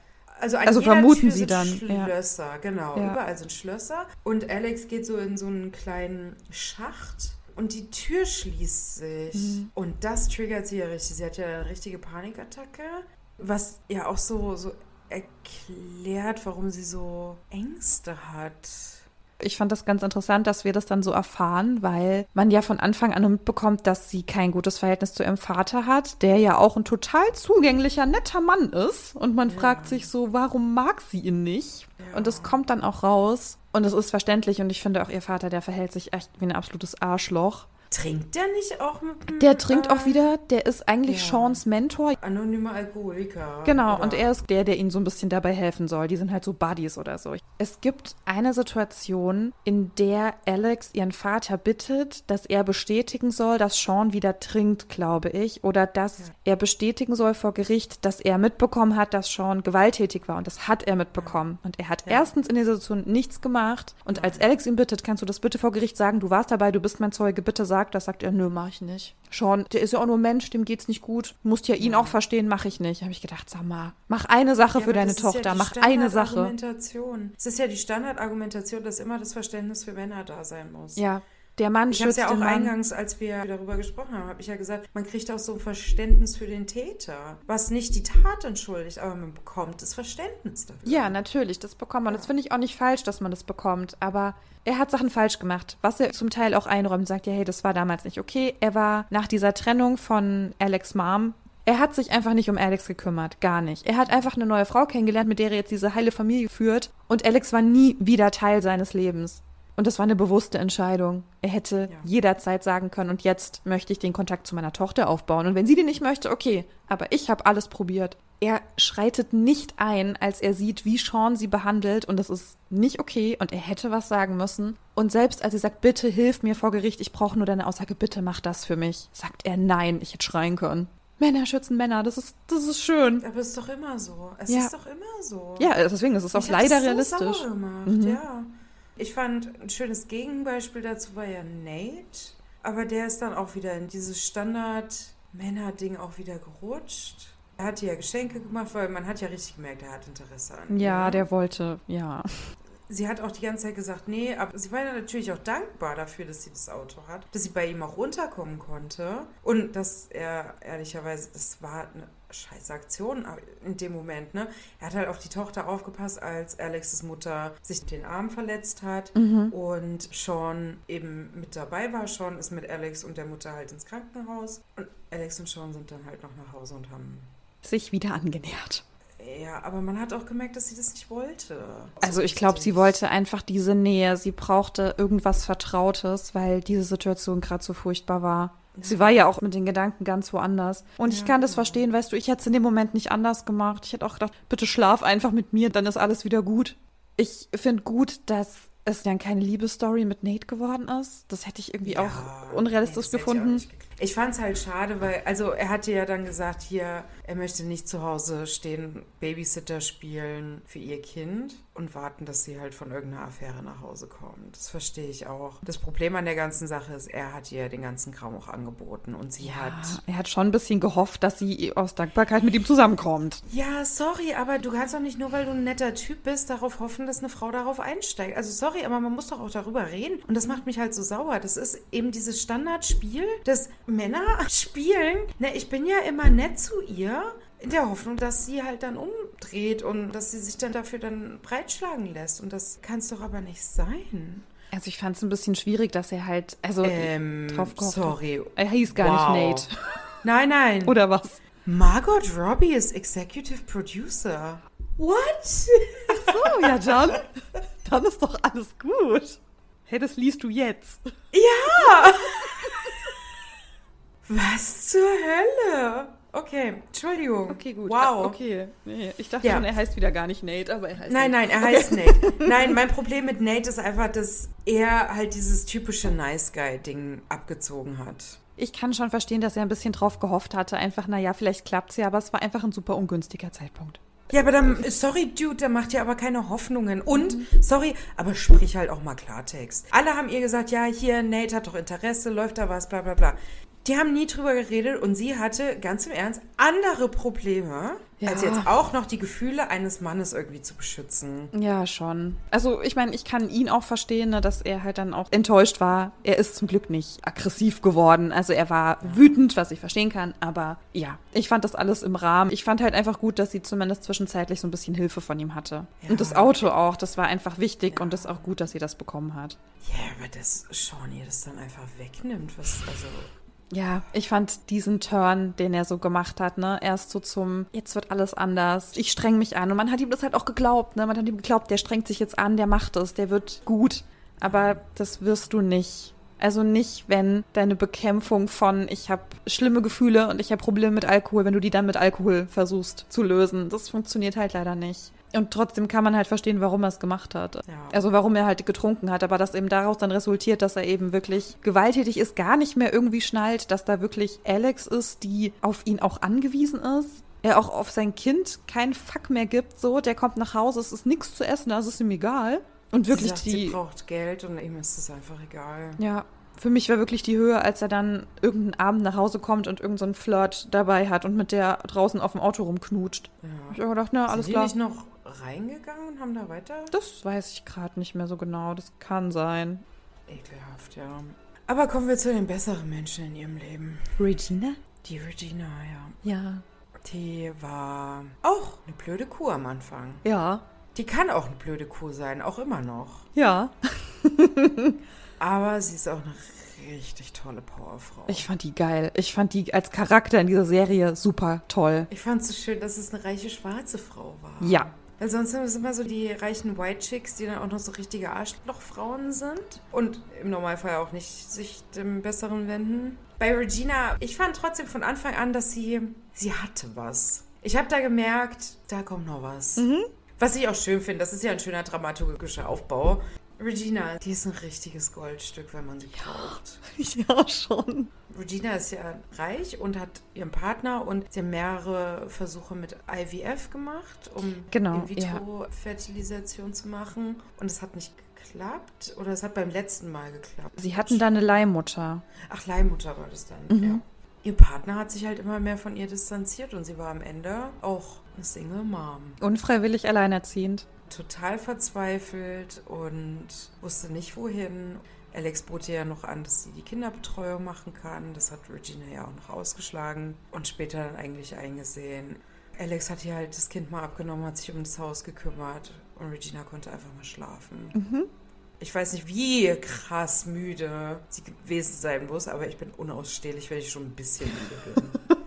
Also, Also vermuten Tür sie sind dann, ja. Schlösser, genau. Ja. Überall sind Schlösser. Und Alex geht so in so einen kleinen Schacht und die Tür schließt sich. Mhm. Und das triggert sie ja richtig. Sie hat ja eine richtige Panikattacke, was ja auch so, so erklärt, warum sie so Ängste hat. Ich fand das ganz interessant, dass wir das dann so erfahren, weil man ja von Anfang an mitbekommt, dass sie kein gutes Verhältnis zu ihrem Vater hat, der ja auch ein total zugänglicher, netter Mann ist. Und man fragt sich so, warum mag sie ihn nicht? Ja. Und es kommt dann auch raus. Und es ist verständlich. Und ich finde auch, ihr Vater, der verhält sich echt wie ein absolutes Arschloch. Trinkt der nicht auch mit dem, Der trinkt äh, auch wieder, der ist eigentlich ja. Seans Mentor. Anonymer Alkoholiker. Genau, oder? und er ist der, der ihnen so ein bisschen dabei helfen soll. Die sind halt so Buddies oder so. Es gibt eine Situation, in der Alex ihren Vater bittet, dass er bestätigen soll, dass Sean wieder trinkt, glaube ich. Oder dass er bestätigen soll vor Gericht, dass er mitbekommen hat, dass Sean gewalttätig war. Und das hat er mitbekommen. Und er hat Ja. erstens in dieser Situation nichts gemacht. Und als Alex ihn bittet, kannst du das bitte vor Gericht sagen, du warst dabei, du bist mein Zeuge, bitte sag das. Sagt er, nö, mach ich nicht. Sean, der ist ja auch nur Mensch, dem geht's nicht gut. Musst ja ihn auch verstehen, mache ich nicht. Habe ich gedacht, sag mal, mach eine Sache Ja, für deine ja Tochter, die mach eine Sache. Es ist ja die Standardargumentation, dass immer das Verständnis für Männer da sein muss. Ja, der Mann Ich habe es schützt ja auch eingangs, als wir darüber gesprochen haben, habe ich ja gesagt, man kriegt auch so ein Verständnis für den Täter, was nicht die Tat entschuldigt, aber man bekommt das Verständnis dafür. Ja, natürlich, das bekommt man. Das finde ich auch nicht falsch, dass man das bekommt. Aber er hat Sachen falsch gemacht, was er zum Teil auch einräumt. Sagt ja, hey, das war damals nicht okay. Er war nach dieser Trennung von Alex Mom. Er hat sich einfach nicht um Alex gekümmert, gar nicht. Er hat einfach eine neue Frau kennengelernt, mit der er jetzt diese heile Familie führt. Und Alex war nie wieder Teil seines Lebens. Und das war eine bewusste Entscheidung. Er hätte Ja. jederzeit sagen können, und jetzt möchte ich den Kontakt zu meiner Tochter aufbauen. Und wenn sie den nicht möchte, okay, aber ich habe alles probiert. Er schreitet nicht ein, als er sieht, wie Sean sie behandelt, und das ist nicht okay, und er hätte was sagen müssen. Und selbst als sie sagt, bitte hilf mir vor Gericht, ich brauche nur deine Aussage, bitte mach das für mich, sagt er nein, ich hätte schreien können. Männer schützen Männer, das ist, das ist schön. Aber es ist doch immer so. Es Ja. ist doch immer so. Ja, deswegen ist es auch hat leider das so realistisch. Sauer gemacht, Mhm. ja. Ich fand, ein schönes Gegenbeispiel dazu war ja Nate. Aber der ist dann auch wieder in dieses Standard-Männer-Ding auch wieder gerutscht. Er hat ja Geschenke gemacht, weil man hat ja richtig gemerkt, er hat Interesse an Ja, der wollte, ja. sie hat auch die ganze Zeit gesagt, nee, aber sie war ja natürlich auch dankbar dafür, dass sie das Auto hat, dass sie bei ihm auch runterkommen konnte und dass er ehrlicherweise, das war eine scheiße Aktion in dem Moment, ne? Er hat halt auf die Tochter aufgepasst, als Alexes Mutter sich den Arm verletzt hat mhm. und Sean eben mit dabei war. Sean ist mit Alex und der Mutter halt ins Krankenhaus und Alex und Sean sind dann halt noch nach Hause und haben sich wieder angenähert. Ja, aber man hat auch gemerkt, dass sie das nicht wollte. Also ich glaube, sie wollte einfach diese Nähe. Sie brauchte irgendwas Vertrautes, weil diese Situation gerade so furchtbar war. Sie war ja auch mit den Gedanken ganz woanders. Und ja, ich kann das genau. verstehen, weißt du, ich hätte es in dem Moment nicht anders gemacht. Ich hätte auch gedacht, bitte schlaf einfach mit mir, dann ist alles wieder gut. Ich finde gut, dass es dann keine Liebesstory mit Nate geworden ist. Das hätte ich irgendwie ja, auch unrealistisch gefunden. Ich, ich fand es halt schade, weil, also er hatte ja dann gesagt, hier, er möchte nicht zu Hause stehen, Babysitter spielen für ihr Kind und warten, dass sie halt von irgendeiner Affäre nach Hause kommt. Das verstehe ich auch. Das Problem an der ganzen Sache ist, er hat ihr den ganzen Kram auch angeboten und sie ja, hat. Er hat schon ein bisschen gehofft, dass sie aus Dankbarkeit mit ihm zusammenkommt. Ja, sorry, aber du kannst doch nicht nur, weil du ein netter Typ bist, darauf hoffen, dass eine Frau darauf einsteigt. Also sorry, aber man muss doch auch darüber reden. Und das macht mich halt so sauer. Das ist eben dieses Standardspiel, dass Männer spielen. Ne, ich bin ja immer nett zu ihr in der Hoffnung, dass sie halt dann umdreht und dass sie sich dann dafür dann breitschlagen lässt. Und das kann es doch aber nicht sein. Also ich fand es ein bisschen schwierig, dass er halt, also ähm, drauf Sorry. Er hieß gar wow. nicht Nate. <laughs> Nein, nein. Oder was? Margot Robbie ist Executive Producer. What? Ach so, ja dann. Dann ist doch alles gut. Hey, das liest du jetzt. Ja! <laughs> Was zur Hölle? Okay, Entschuldigung. Okay, gut. Wow. Okay. Nee, ich dachte ja. schon, er heißt wieder gar nicht Nate, aber er heißt Nein, Nate. nein, er heißt Nate. <laughs> Nein, mein Problem mit Nate ist einfach, dass er halt dieses typische Nice Guy-Ding abgezogen hat. Ich kann schon verstehen, dass er ein bisschen drauf gehofft hatte. Einfach, naja, vielleicht klappt's ja, aber es war einfach ein super ungünstiger Zeitpunkt. Ja, aber dann, sorry, Dude, der macht ja aber keine Hoffnungen. Und, sorry, aber sprich halt auch mal Klartext. Alle haben ihr gesagt, ja, hier, Nate hat doch Interesse, läuft da was, bla bla bla. Die haben nie drüber geredet und sie hatte ganz im Ernst andere Probleme, ja. als jetzt auch noch die Gefühle eines Mannes irgendwie zu beschützen. Ja, schon. Also ich meine, ich kann ihn auch verstehen, ne, dass er halt dann auch enttäuscht war. Er ist zum Glück nicht aggressiv geworden. Also er war wütend, was ich verstehen kann. Aber ja, ich fand das alles im Rahmen. Ich fand halt einfach gut, dass sie zumindest zwischenzeitlich so ein bisschen Hilfe von ihm hatte. Ja. Und das Auto auch, das war einfach wichtig ja. und das ist auch gut, dass sie das bekommen hat. Ja, aber dass Sean ihr das dann einfach wegnimmt, was also ja, ich fand diesen Turn, den er so gemacht hat, ne, erst so zum, jetzt wird alles anders, ich streng mich an. Und man hat ihm das halt auch geglaubt, ne, man hat ihm geglaubt, der strengt sich jetzt an, der macht es, der wird gut. Aber das wirst du nicht. Also nicht, wenn deine Bekämpfung von ich habe schlimme Gefühle und ich habe Probleme mit Alkohol, wenn du die dann mit Alkohol versuchst zu lösen. Das funktioniert halt leider nicht. Und trotzdem kann man halt verstehen, warum er es gemacht hat. Ja. Also warum er halt getrunken hat. Aber dass eben daraus dann resultiert, dass er eben wirklich gewalttätig ist, gar nicht mehr irgendwie schnallt, dass da wirklich Alex ist, die auf ihn auch angewiesen ist. Er auch auf sein Kind keinen Fuck mehr gibt. So, der kommt nach Hause, es ist nichts zu essen, das ist ihm egal. Und wirklich sagt, die. Sie braucht Geld und ihm ist es einfach egal. Ja, für mich war wirklich die Höhe, als er dann irgendeinen Abend nach Hause kommt und irgendeinen so Flirt dabei hat und mit der draußen auf dem Auto rumknutscht. Ja. Ich habe gedacht, na, alles Sind klar. Die nicht noch reingegangen und haben da weiter? Das weiß ich gerade nicht mehr so genau. Das kann sein. Ekelhaft, ja. Aber kommen wir zu den besseren Menschen in ihrem Leben. Regina? Die Regina, ja. Ja. Die war auch eine blöde Kuh am Anfang. Ja. Die kann auch eine blöde Kuh sein, auch immer noch. Ja. <laughs> Aber sie ist auch eine richtig tolle Powerfrau. Ich fand die geil. Ich fand die als Charakter in dieser Serie super toll. Ich fand es so schön, dass es eine reiche schwarze Frau war. Ja. Weil sonst sind es immer so die reichen White Chicks, die dann auch noch so richtige Arschlochfrauen sind und im Normalfall auch nicht sich dem Besseren wenden. Bei Regina, ich fand trotzdem von Anfang an, dass sie, sie hatte was. Ich habe da gemerkt, da kommt noch was. Mhm. Was ich auch schön finde, das ist ja ein schöner dramaturgischer Aufbau. Regina, die ist ein richtiges Goldstück, wenn man sie braucht. <laughs> Ja, schon. Regina ist ja reich und hat ihren Partner und sie haben mehrere Versuche mit IVF gemacht, um genau, In-vitro-Fertilisation ja. zu machen. Und es hat nicht geklappt oder es hat beim letzten Mal geklappt. Sie hatten da eine Leihmutter. Ach, Leihmutter war das dann, mhm. ja. Ihr Partner hat sich halt immer mehr von ihr distanziert und sie war am Ende auch eine Single Mom. Unfreiwillig alleinerziehend. Total verzweifelt und wusste nicht wohin. Alex bot ihr ja noch an, dass sie die Kinderbetreuung machen kann. Das hat Regina ja auch noch ausgeschlagen und später dann eigentlich eingesehen. Alex hat ihr halt das Kind mal abgenommen, hat sich um das Haus gekümmert und Regina konnte einfach mal schlafen. Mhm. Ich weiß nicht, wie krass müde sie gewesen sein muss, aber ich bin unausstehlich, wenn ich schon ein bisschen müde bin. <laughs>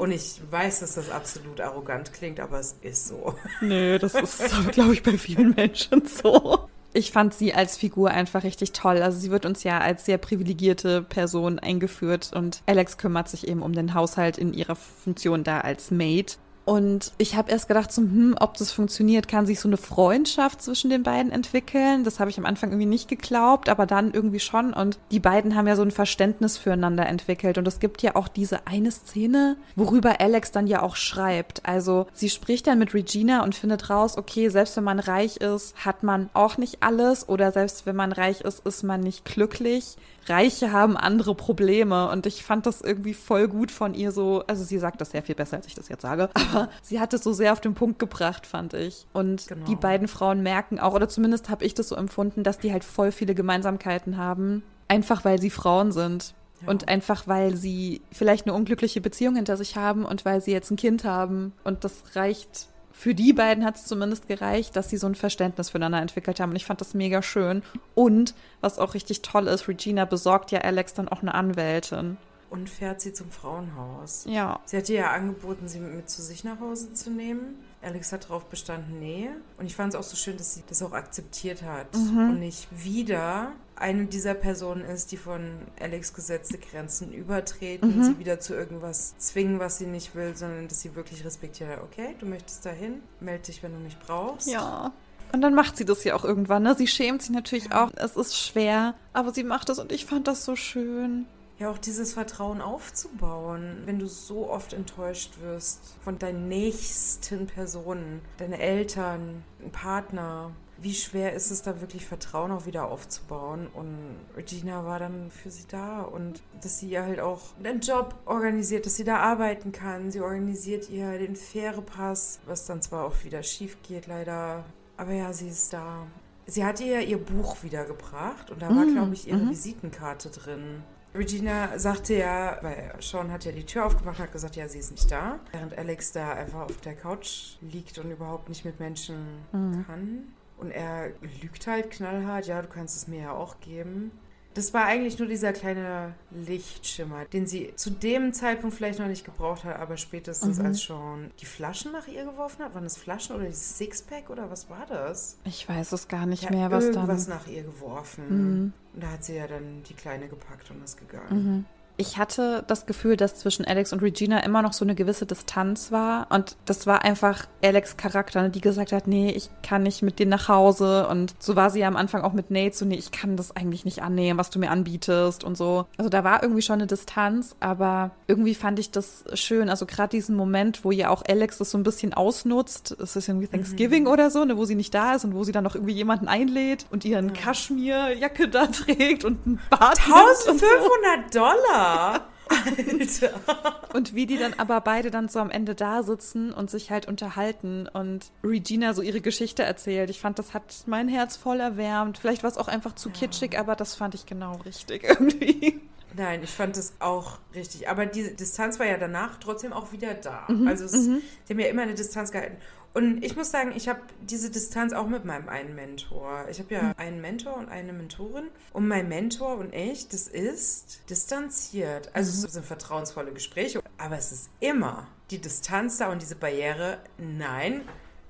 Und ich weiß, dass das absolut arrogant klingt, aber es ist so. <laughs> Nö, das ist, glaube ich, bei vielen Menschen so. Ich fand sie als Figur einfach richtig toll. Also sie wird uns ja als sehr privilegierte Person eingeführt und Alex kümmert sich eben um den Haushalt in ihrer Funktion da als Maid. Und ich habe erst gedacht, so, hm, ob das funktioniert, kann sich so eine Freundschaft zwischen den beiden entwickeln. Das habe ich am Anfang irgendwie nicht geglaubt, aber dann irgendwie schon. Und die beiden haben ja so ein Verständnis füreinander entwickelt. Und es gibt ja auch diese eine Szene, worüber Alex dann ja auch schreibt. Also sie spricht dann mit Regina und findet raus, okay, selbst wenn man reich ist, hat man auch nicht alles. Oder selbst wenn man reich ist, ist man nicht glücklich. Reiche haben andere Probleme. Und ich fand das irgendwie voll gut von ihr so. Also sie sagt das sehr viel besser, als ich das jetzt sage. <laughs> Aber sie hat es so sehr auf den Punkt gebracht, fand ich. Und genau. die beiden Frauen merken auch, oder zumindest habe ich das so empfunden, dass die halt voll viele Gemeinsamkeiten haben. Einfach weil sie Frauen sind. Ja. Und einfach, weil sie vielleicht eine unglückliche Beziehung hinter sich haben und weil sie jetzt ein Kind haben. Und das reicht für die beiden hat es zumindest gereicht, dass sie so ein Verständnis füreinander entwickelt haben. Und ich fand das mega schön. Und was auch richtig toll ist, Regina besorgt ja Alex dann auch eine Anwältin. Und fährt sie zum Frauenhaus. Ja. Sie hat ihr ja angeboten, sie mit zu sich nach Hause zu nehmen. Alex hat darauf bestanden, nee. Und ich fand es auch so schön, dass sie das auch akzeptiert hat mhm. und nicht wieder eine dieser Personen ist, die von Alex gesetzte Grenzen übertreten, mhm. sie wieder zu irgendwas zwingen, was sie nicht will, sondern dass sie wirklich respektiert hat, okay, du möchtest dahin, melde dich, wenn du mich brauchst. Ja. Und dann macht sie das ja auch irgendwann, ne? Sie schämt sich natürlich ja. auch. Es ist schwer, aber sie macht es und ich fand das so schön. Ja, auch dieses Vertrauen aufzubauen, wenn du so oft enttäuscht wirst von deinen nächsten Personen, deine Eltern, Partner. Wie schwer ist es da wirklich Vertrauen auch wieder aufzubauen? Und Regina war dann für sie da und dass sie ihr halt auch einen Job organisiert, dass sie da arbeiten kann. Sie organisiert ihr den Fährepass, was dann zwar auch wieder schief geht, leider. Aber ja, sie ist da. Sie hat ihr ihr Buch wiedergebracht und da war, mm, glaube ich, ihre mm -hmm. Visitenkarte drin. Regina sagte ja, weil Sean hat ja die Tür aufgemacht und hat gesagt, ja, sie ist nicht da. Während Alex da einfach auf der Couch liegt und überhaupt nicht mit Menschen mhm. kann. Und er lügt halt knallhart, ja, du kannst es mir ja auch geben. Das war eigentlich nur dieser kleine Lichtschimmer, den sie zu dem Zeitpunkt vielleicht noch nicht gebraucht hat, aber spätestens mhm. als schon die Flaschen nach ihr geworfen hat. Waren das Flaschen oder dieses Sixpack oder was war das? Ich weiß es gar nicht ja, mehr, was irgendwas dann. Irgendwas nach ihr geworfen. Mhm. Und da hat sie ja dann die Kleine gepackt und ist gegangen. Mhm ich hatte das Gefühl, dass zwischen Alex und Regina immer noch so eine gewisse Distanz war. Und das war einfach Alex Charakter, ne, die gesagt hat, nee, ich kann nicht mit dir nach Hause. Und so war sie ja am Anfang auch mit Nate, so, nee, ich kann das eigentlich nicht annehmen, was du mir anbietest und so. Also da war irgendwie schon eine Distanz, aber irgendwie fand ich das schön. Also gerade diesen Moment, wo ja auch Alex das so ein bisschen ausnutzt. Es ist irgendwie Thanksgiving mhm. oder so, ne, wo sie nicht da ist und wo sie dann noch irgendwie jemanden einlädt und ihren ja. Kaschmirjacke da <laughs> trägt und ein Bart. 1500 so. Dollar! Alter. <laughs> Und wie die dann aber beide dann so am Ende da sitzen und sich halt unterhalten und Regina so ihre Geschichte erzählt. Ich fand, das hat mein Herz voll erwärmt. Vielleicht war es auch einfach zu ja. kitschig, aber das fand ich genau richtig <laughs> irgendwie. Nein, ich fand es auch richtig. Aber die Distanz war ja danach trotzdem auch wieder da. Mhm, also es, mhm. die haben ja immer eine Distanz gehalten. Und ich muss sagen, ich habe diese Distanz auch mit meinem einen Mentor. Ich habe ja einen Mentor und eine Mentorin. Und mein Mentor und ich, das ist distanziert. Also es sind vertrauensvolle Gespräche. Aber es ist immer die Distanz da und diese Barriere. Nein,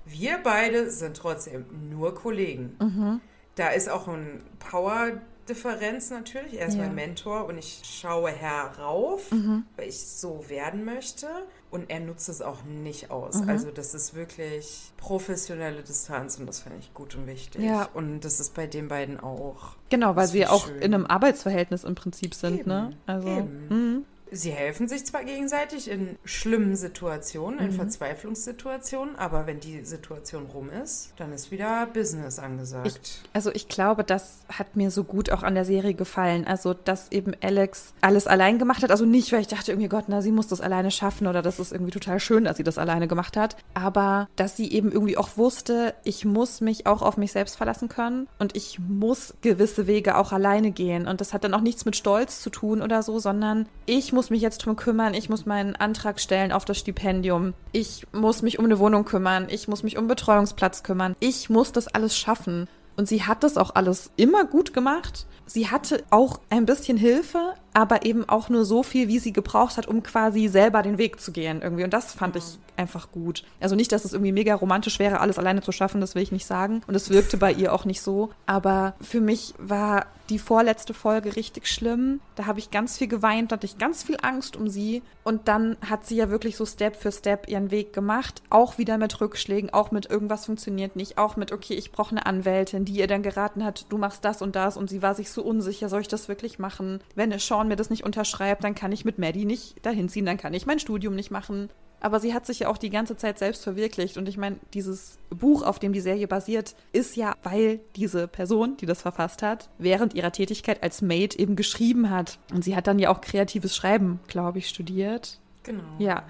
wir beide sind trotzdem nur Kollegen. Mhm. Da ist auch ein Power Differenz natürlich. Er ist ja. mein Mentor und ich schaue herauf, mhm. weil ich so werden möchte. Und er nutzt es auch nicht aus. Mhm. Also das ist wirklich professionelle Distanz und das finde ich gut und wichtig. Ja. Und das ist bei den beiden auch. Genau, weil sie auch schön. in einem Arbeitsverhältnis im Prinzip sind, ne? Eben. Also. Eben. Sie helfen sich zwar gegenseitig in schlimmen Situationen, in mhm. Verzweiflungssituationen, aber wenn die Situation rum ist, dann ist wieder Business angesagt. Ich, also ich glaube, das hat mir so gut auch an der Serie gefallen. Also, dass eben Alex alles allein gemacht hat. Also nicht, weil ich dachte irgendwie, Gott, na, sie muss das alleine schaffen oder das ist irgendwie total schön, dass sie das alleine gemacht hat. Aber dass sie eben irgendwie auch wusste, ich muss mich auch auf mich selbst verlassen können und ich muss gewisse Wege auch alleine gehen. Und das hat dann auch nichts mit Stolz zu tun oder so, sondern ich muss mich jetzt drum kümmern, ich muss meinen Antrag stellen auf das Stipendium, ich muss mich um eine Wohnung kümmern, ich muss mich um Betreuungsplatz kümmern, ich muss das alles schaffen. Und sie hat das auch alles immer gut gemacht. Sie hatte auch ein bisschen Hilfe, aber eben auch nur so viel, wie sie gebraucht hat, um quasi selber den Weg zu gehen irgendwie. Und das fand ich einfach gut. Also nicht, dass es irgendwie mega romantisch wäre, alles alleine zu schaffen, das will ich nicht sagen. Und es wirkte bei ihr auch nicht so. Aber für mich war die vorletzte Folge richtig schlimm. Da habe ich ganz viel geweint, hatte ich ganz viel Angst um sie. Und dann hat sie ja wirklich so Step für Step ihren Weg gemacht. Auch wieder mit Rückschlägen, auch mit irgendwas funktioniert nicht, auch mit, okay, ich brauche eine Anwältin, die ihr dann geraten hat, du machst das und das. Und sie war sich so unsicher, soll ich das wirklich machen? Wenn es Sean mir das nicht unterschreibt, dann kann ich mit Maddie nicht dahin ziehen, dann kann ich mein Studium nicht machen. Aber sie hat sich ja auch die ganze Zeit selbst verwirklicht. Und ich meine, dieses Buch, auf dem die Serie basiert, ist ja, weil diese Person, die das verfasst hat, während ihrer Tätigkeit als Maid eben geschrieben hat. Und sie hat dann ja auch kreatives Schreiben, glaube ich, studiert. Genau. Ja.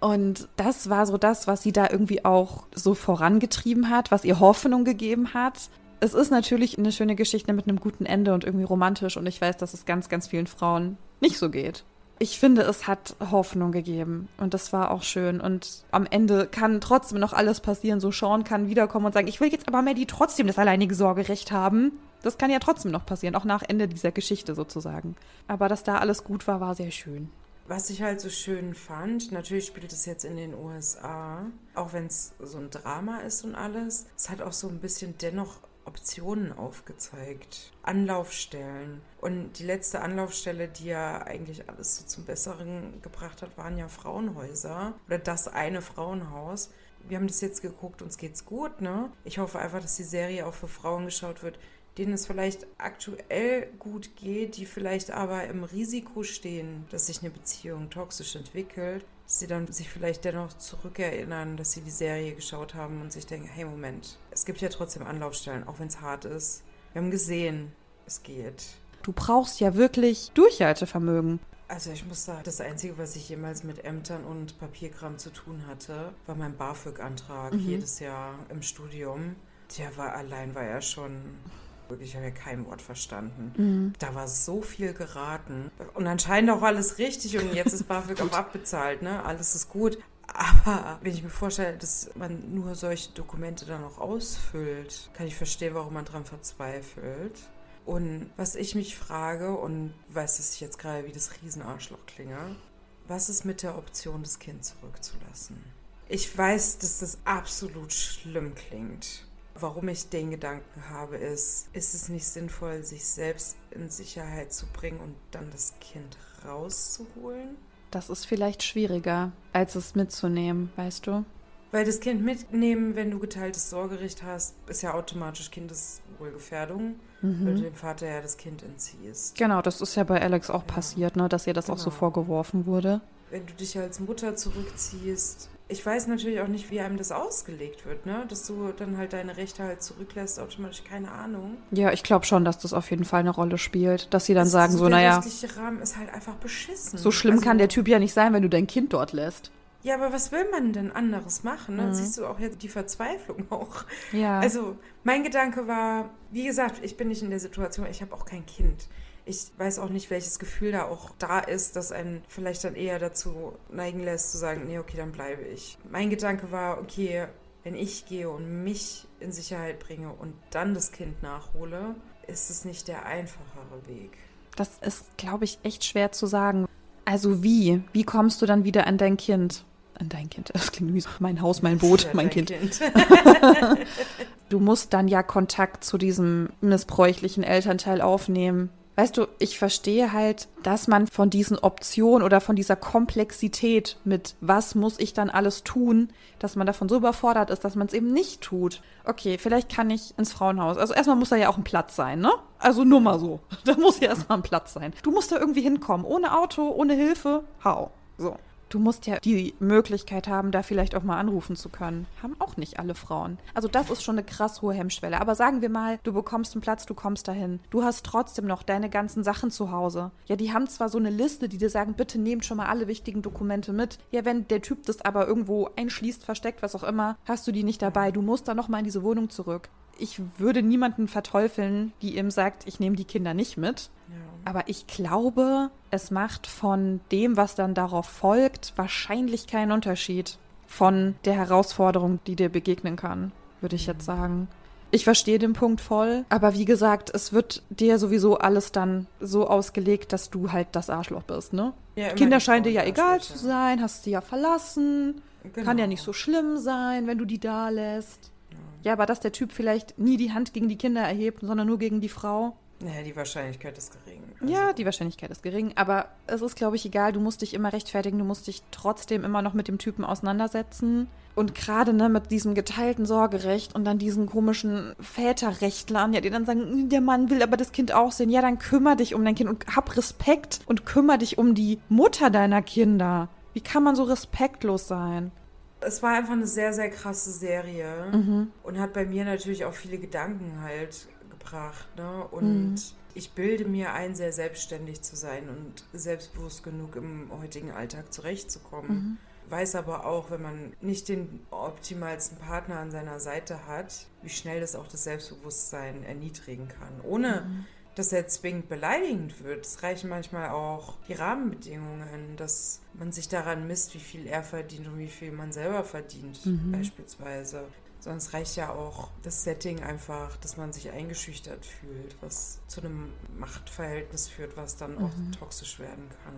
Und das war so das, was sie da irgendwie auch so vorangetrieben hat, was ihr Hoffnung gegeben hat es ist natürlich eine schöne Geschichte mit einem guten Ende und irgendwie romantisch und ich weiß, dass es ganz, ganz vielen Frauen nicht so geht. Ich finde, es hat Hoffnung gegeben und das war auch schön. Und am Ende kann trotzdem noch alles passieren. So Sean kann wiederkommen und sagen, ich will jetzt aber Maddie trotzdem das alleinige Sorgerecht haben. Das kann ja trotzdem noch passieren, auch nach Ende dieser Geschichte sozusagen. Aber dass da alles gut war, war sehr schön. Was ich halt so schön fand, natürlich spielt es jetzt in den USA, auch wenn es so ein Drama ist und alles, es hat auch so ein bisschen dennoch Optionen aufgezeigt, Anlaufstellen. Und die letzte Anlaufstelle, die ja eigentlich alles so zum Besseren gebracht hat, waren ja Frauenhäuser oder das eine Frauenhaus. Wir haben das jetzt geguckt, uns geht's gut, ne? Ich hoffe einfach, dass die Serie auch für Frauen geschaut wird, denen es vielleicht aktuell gut geht, die vielleicht aber im Risiko stehen, dass sich eine Beziehung toxisch entwickelt, sie dann sich vielleicht dennoch zurückerinnern, dass sie die Serie geschaut haben und sich denken, hey Moment, es gibt ja trotzdem Anlaufstellen, auch wenn es hart ist. Wir haben gesehen, es geht. Du brauchst ja wirklich Durchhaltevermögen. Also ich muss sagen, das Einzige, was ich jemals mit Ämtern und Papierkram zu tun hatte, war mein BAföG-Antrag mhm. jedes Jahr im Studium. Der war allein, war ja schon Wirklich, ich habe ja kein Wort verstanden. Mhm. Da war so viel geraten. Und anscheinend auch alles richtig und jetzt ist <laughs> BAföG auch abbezahlt, ne? Alles ist gut. Aber wenn ich mir vorstelle, dass man nur solche Dokumente dann auch ausfüllt, kann ich verstehen, warum man dran verzweifelt. Und was ich mich frage, und weiß, dass ich jetzt gerade wie das Riesenarschloch klinge, was ist mit der Option, das Kind zurückzulassen? Ich weiß, dass das absolut schlimm klingt. Warum ich den Gedanken habe, ist, ist es nicht sinnvoll, sich selbst in Sicherheit zu bringen und dann das Kind rauszuholen? Das ist vielleicht schwieriger, als es mitzunehmen, weißt du? Weil das Kind mitnehmen, wenn du geteiltes Sorgerecht hast, ist ja automatisch Kindeswohlgefährdung, mhm. weil du dem Vater ja das Kind entziehst. Genau, das ist ja bei Alex auch ja. passiert, ne, dass ihr das genau. auch so genau. vorgeworfen wurde. Wenn du dich als Mutter zurückziehst, ich weiß natürlich auch nicht, wie einem das ausgelegt wird, ne? Dass du dann halt deine Rechte halt zurücklässt, automatisch, keine Ahnung. Ja, ich glaube schon, dass das auf jeden Fall eine Rolle spielt, dass sie dann das sagen so, naja. Der rechtliche Rahmen ist halt einfach beschissen. So schlimm also, kann der Typ ja nicht sein, wenn du dein Kind dort lässt. Ja, aber was will man denn anderes machen? Ne? Mhm. Siehst du auch jetzt die Verzweiflung auch. Ja. Also mein Gedanke war, wie gesagt, ich bin nicht in der Situation, ich habe auch kein Kind. Ich weiß auch nicht, welches Gefühl da auch da ist, das einen vielleicht dann eher dazu neigen lässt, zu sagen, nee, okay, dann bleibe ich. Mein Gedanke war, okay, wenn ich gehe und mich in Sicherheit bringe und dann das Kind nachhole, ist es nicht der einfachere Weg. Das ist, glaube ich, echt schwer zu sagen. Also wie? Wie kommst du dann wieder an dein Kind? An dein Kind. <laughs> Das klingt wie so mein Haus, mein Boot, mein Kind. kind. <laughs> du musst dann ja Kontakt zu diesem missbräuchlichen Elternteil aufnehmen Weißt du, ich verstehe halt, dass man von diesen Optionen oder von dieser Komplexität mit was muss ich dann alles tun, dass man davon so überfordert ist, dass man es eben nicht tut. Okay, vielleicht kann ich ins Frauenhaus. Also erstmal muss da ja auch ein Platz sein, ne? Also nur mal so. <laughs> Da muss ja erstmal ein Platz sein. Du musst da irgendwie hinkommen. Ohne Auto, ohne Hilfe. Hau. So. Du musst ja die Möglichkeit haben, da vielleicht auch mal anrufen zu können. Haben auch nicht alle Frauen. Also das ist schon eine krass hohe Hemmschwelle. Aber sagen wir mal, du bekommst einen Platz, du kommst dahin. Du hast trotzdem noch deine ganzen Sachen zu Hause. Ja, die haben zwar so eine Liste, die dir sagen, bitte nehmt schon mal alle wichtigen Dokumente mit. Ja, wenn der Typ das aber irgendwo einschließt, versteckt, was auch immer, hast du die nicht dabei. Du musst dann noch mal in diese Wohnung zurück. Ich würde niemanden verteufeln, die ihm sagt, ich nehme die Kinder nicht mit. Ja. Aber ich glaube, es macht von dem, was dann darauf folgt, wahrscheinlich keinen Unterschied von der Herausforderung, die dir begegnen kann, würde ich jetzt sagen. Ich verstehe den Punkt voll, aber wie gesagt, es wird dir sowieso alles dann so ausgelegt, dass du halt das Arschloch bist, ne? Ja, Kinder scheinen dir ja egal zu sein, hast sie ja verlassen, genau. kann ja nicht so schlimm sein, wenn du die da lässt. Ja. aber dass der Typ vielleicht nie die Hand gegen die Kinder erhebt, sondern nur gegen die Frau, naja, die Wahrscheinlichkeit ist gering. Also ja, die Wahrscheinlichkeit ist gering, aber es ist, glaube ich, egal. Du musst dich immer rechtfertigen, du musst dich trotzdem immer noch mit dem Typen auseinandersetzen. Und gerade ne, mit diesem geteilten Sorgerecht und dann diesen komischen Väterrechtlern, ja, die dann sagen, der Mann will aber das Kind auch sehen. Ja, dann kümmere dich um dein Kind und hab Respekt und kümmere dich um die Mutter deiner Kinder. Wie kann man so respektlos sein? Es war einfach eine sehr, sehr krasse Serie mhm. und hat bei mir natürlich auch viele Gedanken halt gebracht. Ne? Und mhm. ich bilde mir ein, sehr selbstständig zu sein und selbstbewusst genug im heutigen Alltag zurechtzukommen. Mhm. Weiß aber auch, wenn man nicht den optimalsten Partner an seiner Seite hat, wie schnell das auch das Selbstbewusstsein erniedrigen kann. Ohne mhm dass er zwingend beleidigend wird. Es reichen manchmal auch die Rahmenbedingungen, dass man sich daran misst, wie viel er verdient und wie viel man selber verdient, mhm. beispielsweise. Sonst reicht ja auch das Setting einfach, dass man sich eingeschüchtert fühlt, was zu einem Machtverhältnis führt, was dann auch mhm. toxisch werden kann.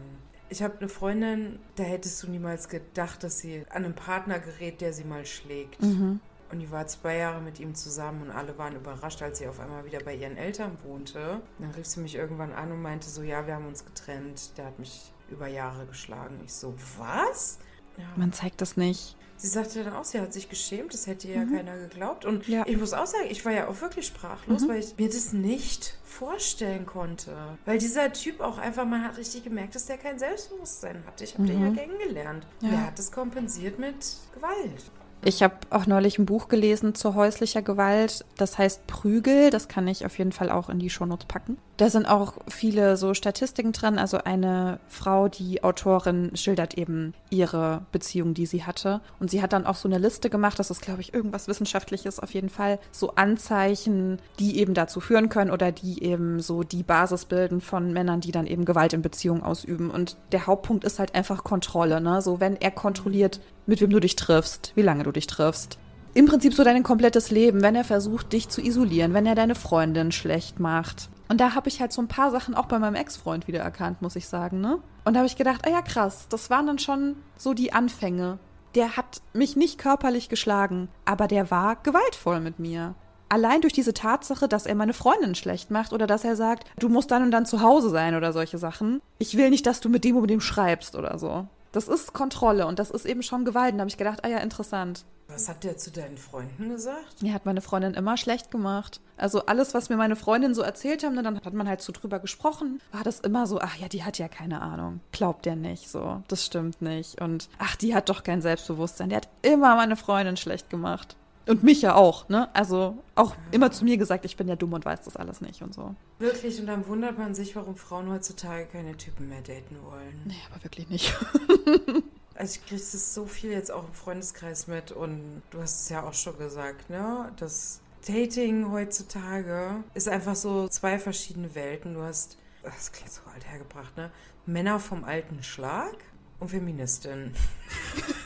Ich habe eine Freundin, da hättest du niemals gedacht, dass sie an einen Partner gerät, der sie mal schlägt. Mhm. Und die war zwei Jahre mit ihm zusammen und alle waren überrascht, als sie auf einmal wieder bei ihren Eltern wohnte. Dann rief sie mich irgendwann an und meinte so, ja, wir haben uns getrennt. Der hat mich über Jahre geschlagen. Ich so, was? Ja. Man zeigt das nicht. Sie sagte dann auch, sie hat sich geschämt, das hätte ja mhm. keiner geglaubt. Und ja. ich muss auch sagen, ich war ja auch wirklich sprachlos, mhm. weil ich mir das nicht vorstellen konnte. Weil dieser Typ auch einfach, man hat richtig gemerkt, dass der kein Selbstbewusstsein hatte. Ich habe mhm. den ja kennengelernt. Ja. Er hat das kompensiert mit Gewalt. Ich habe auch neulich ein Buch gelesen zu häuslicher Gewalt. Das heißt Prügel. Das kann ich auf jeden Fall auch in die Shownotes packen. Da sind auch viele so Statistiken drin. Also eine Frau, die Autorin, schildert eben ihre Beziehung, die sie hatte. Und sie hat dann auch so eine Liste gemacht. Das ist, glaube ich, irgendwas Wissenschaftliches auf jeden Fall. So Anzeichen, die eben dazu führen können oder die eben so die Basis bilden von Männern, die dann eben Gewalt in Beziehungen ausüben. Und der Hauptpunkt ist halt einfach Kontrolle. Ne? So, wenn er kontrolliert, mit wem du dich triffst, wie lange du dich triffst. Im Prinzip so dein komplettes Leben, wenn er versucht, dich zu isolieren, wenn er deine Freundin schlecht macht. Und da habe ich halt so ein paar Sachen auch bei meinem Ex-Freund wieder erkannt, muss ich sagen, ne? Und da habe ich gedacht, ah ja, krass, das waren dann schon so die Anfänge. Der hat mich nicht körperlich geschlagen, aber der war gewaltvoll mit mir. Allein durch diese Tatsache, dass er meine Freundin schlecht macht oder dass er sagt, du musst dann und dann zu Hause sein oder solche Sachen. Ich will nicht, dass du mit dem und dem schreibst oder so. Das ist Kontrolle und das ist eben schon Gewalt. da habe ich gedacht, ah ja, interessant. Was hat der zu deinen Freunden gesagt? Ja, hat meine Freundin immer schlecht gemacht. Also alles, was mir meine Freundin so erzählt haben, dann hat man halt so drüber gesprochen, war das immer so, ach ja, die hat ja keine Ahnung. Glaubt der nicht so. Das stimmt nicht. Und ach, die hat doch kein Selbstbewusstsein. Der hat immer meine Freundin schlecht gemacht. Und mich ja auch, ne? Also auch immer zu mir gesagt, ich bin ja dumm und weiß das alles nicht und so. Wirklich, und dann wundert man sich, warum Frauen heutzutage keine Typen mehr daten wollen. Nee, aber wirklich nicht. <laughs> also ich kriege das so viel jetzt auch im Freundeskreis mit und du hast es ja auch schon gesagt, ne? Das Dating heutzutage ist einfach so zwei verschiedene Welten. Du hast, das klingt so alt hergebracht, ne? Männer vom alten Schlag und Feministinnen. <laughs>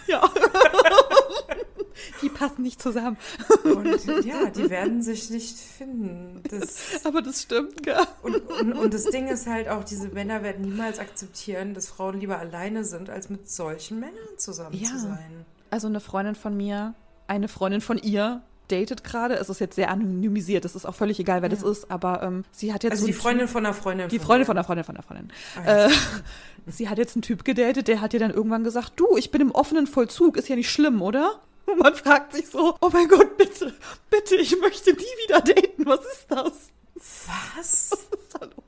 Ja. Passen nicht zusammen. Und ja, die werden sich nicht finden. Das, <laughs> Aber das stimmt, ja. Und, und, und das Ding ist halt auch, diese Männer werden niemals akzeptieren, dass Frauen lieber alleine sind, als mit solchen Männern zusammen ja. zu sein. Also eine Freundin von mir, eine Freundin von ihr, datet gerade. Es ist jetzt sehr anonymisiert. Es ist auch völlig egal, wer ja. das ist. Aber ähm, sie hat jetzt. Also so die Freundin von einer Freundin. Die Freundin von einer Freundin von einer Freundin. Äh, <laughs> sie hat jetzt einen Typ gedatet, der hat ihr dann irgendwann gesagt: Du, ich bin im offenen Vollzug. Ist ja nicht schlimm, oder? Und <laughs> man fragt sich so: Oh mein Gott, bitte, bitte, ich möchte nie wieder daten. Was ist das? Was? <laughs> Was ist da los?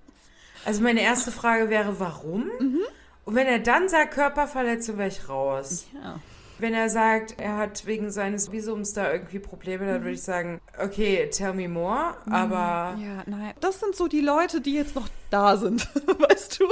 Also meine erste Frage wäre, warum? Mhm. Und wenn er dann sagt Körperverletzung, wäre ich raus. Ja. Wenn er sagt, er hat wegen seines Visums da irgendwie Probleme, dann würde ich sagen, okay, tell me more, mhm. aber... Ja, nein, das sind so die Leute, die jetzt noch da sind, <laughs> weißt du?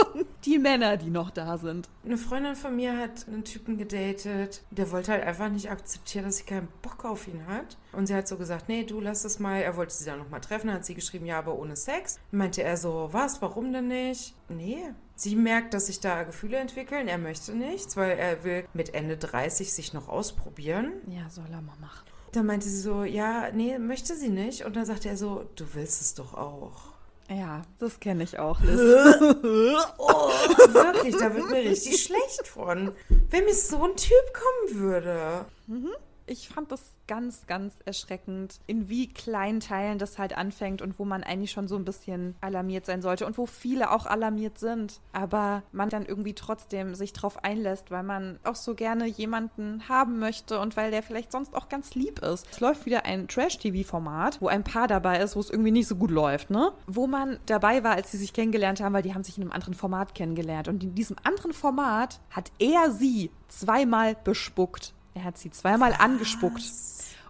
Die Männer, die noch da sind. Eine Freundin von mir hat einen Typen gedatet, der wollte halt einfach nicht akzeptieren, dass sie keinen Bock auf ihn hat. Und sie hat so gesagt, nee, du lass es mal. Er wollte sie dann nochmal treffen, dann hat sie geschrieben, ja, aber ohne Sex. Meinte er so, was, warum denn nicht? Nee, Sie merkt, dass sich da Gefühle entwickeln. Er möchte nichts, weil er will mit Ende 30 sich noch ausprobieren. Ja, soll er mal machen. Dann meinte sie so, ja, nee, möchte sie nicht. Und dann sagte er so, du willst es doch auch. Ja, das kenne ich auch, Liz. <laughs> oh, wirklich, da wird mir richtig <laughs> schlecht von. Wenn mir so ein Typ kommen würde. Mhm ich fand das ganz, ganz erschreckend, in wie kleinen Teilen das halt anfängt und wo man eigentlich schon so ein bisschen alarmiert sein sollte und wo viele auch alarmiert sind, aber man dann irgendwie trotzdem sich drauf einlässt, weil man auch so gerne jemanden haben möchte und weil der vielleicht sonst auch ganz lieb ist. Es läuft wieder ein Trash-TV-Format, wo ein Paar dabei ist, wo es irgendwie nicht so gut läuft, ne? Wo man dabei war, als sie sich kennengelernt haben, weil die haben sich in einem anderen Format kennengelernt und in diesem anderen Format hat er sie zweimal bespuckt. Er hat sie zweimal Was? angespuckt.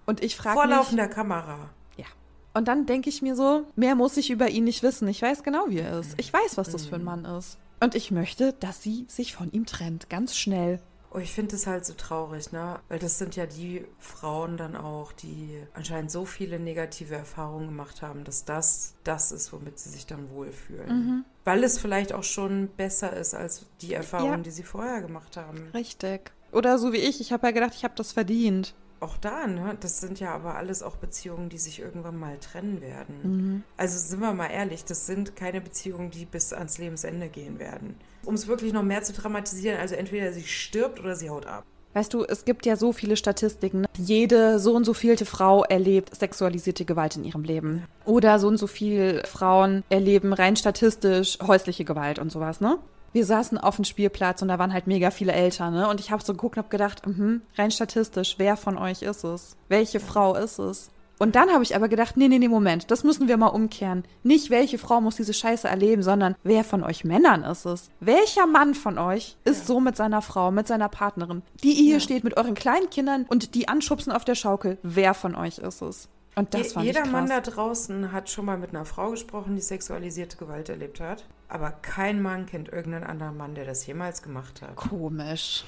Und ich frage mich. Vor laufender Kamera. Ja. Und dann denke ich mir so, mehr muss ich über ihn nicht wissen. Ich weiß genau, wie er ist. Ich weiß, was das für ein mhm. Mann ist. Und ich möchte, dass sie sich von ihm trennt. Ganz schnell. Oh, ich finde es halt so traurig, ne? Weil das sind ja die Frauen dann auch, die anscheinend so viele negative Erfahrungen gemacht haben, dass das das ist, womit sie sich dann wohlfühlen. Mhm. Weil es vielleicht auch schon besser ist als die Erfahrungen, ja. die sie vorher gemacht haben. Richtig. Oder so wie ich, ich habe ja gedacht, ich habe das verdient. Auch da, ne? Das sind ja aber alles auch Beziehungen, die sich irgendwann mal trennen werden. Mhm. Also sind wir mal ehrlich, das sind keine Beziehungen, die bis ans Lebensende gehen werden. Um es wirklich noch mehr zu dramatisieren, also entweder sie stirbt oder sie haut ab. Weißt du, es gibt ja so viele Statistiken. Ne? Jede so und so vielte Frau erlebt sexualisierte Gewalt in ihrem Leben. Oder so und so viele Frauen erleben rein statistisch häusliche Gewalt und sowas, ne? Wir saßen auf dem Spielplatz und da waren halt mega viele Eltern, ne? Und ich habe so geguckt und habe gedacht, mh, rein statistisch, wer von euch ist es? Welche Frau ist es? Und dann habe ich aber gedacht, nee, nee, nee, Moment, das müssen wir mal umkehren. Nicht welche Frau muss diese Scheiße erleben, sondern wer von euch Männern ist es? Welcher Mann von euch ist ja. so mit seiner Frau, mit seiner Partnerin, die ihr hier ja. steht mit euren kleinen Kindern und die anschubsen auf der Schaukel? Wer von euch ist es? Und das fand Jeder Mann da draußen hat schon mal mit einer Frau gesprochen, die sexualisierte Gewalt erlebt hat. Aber kein Mann kennt irgendeinen anderen Mann, der das jemals gemacht hat. Komisch.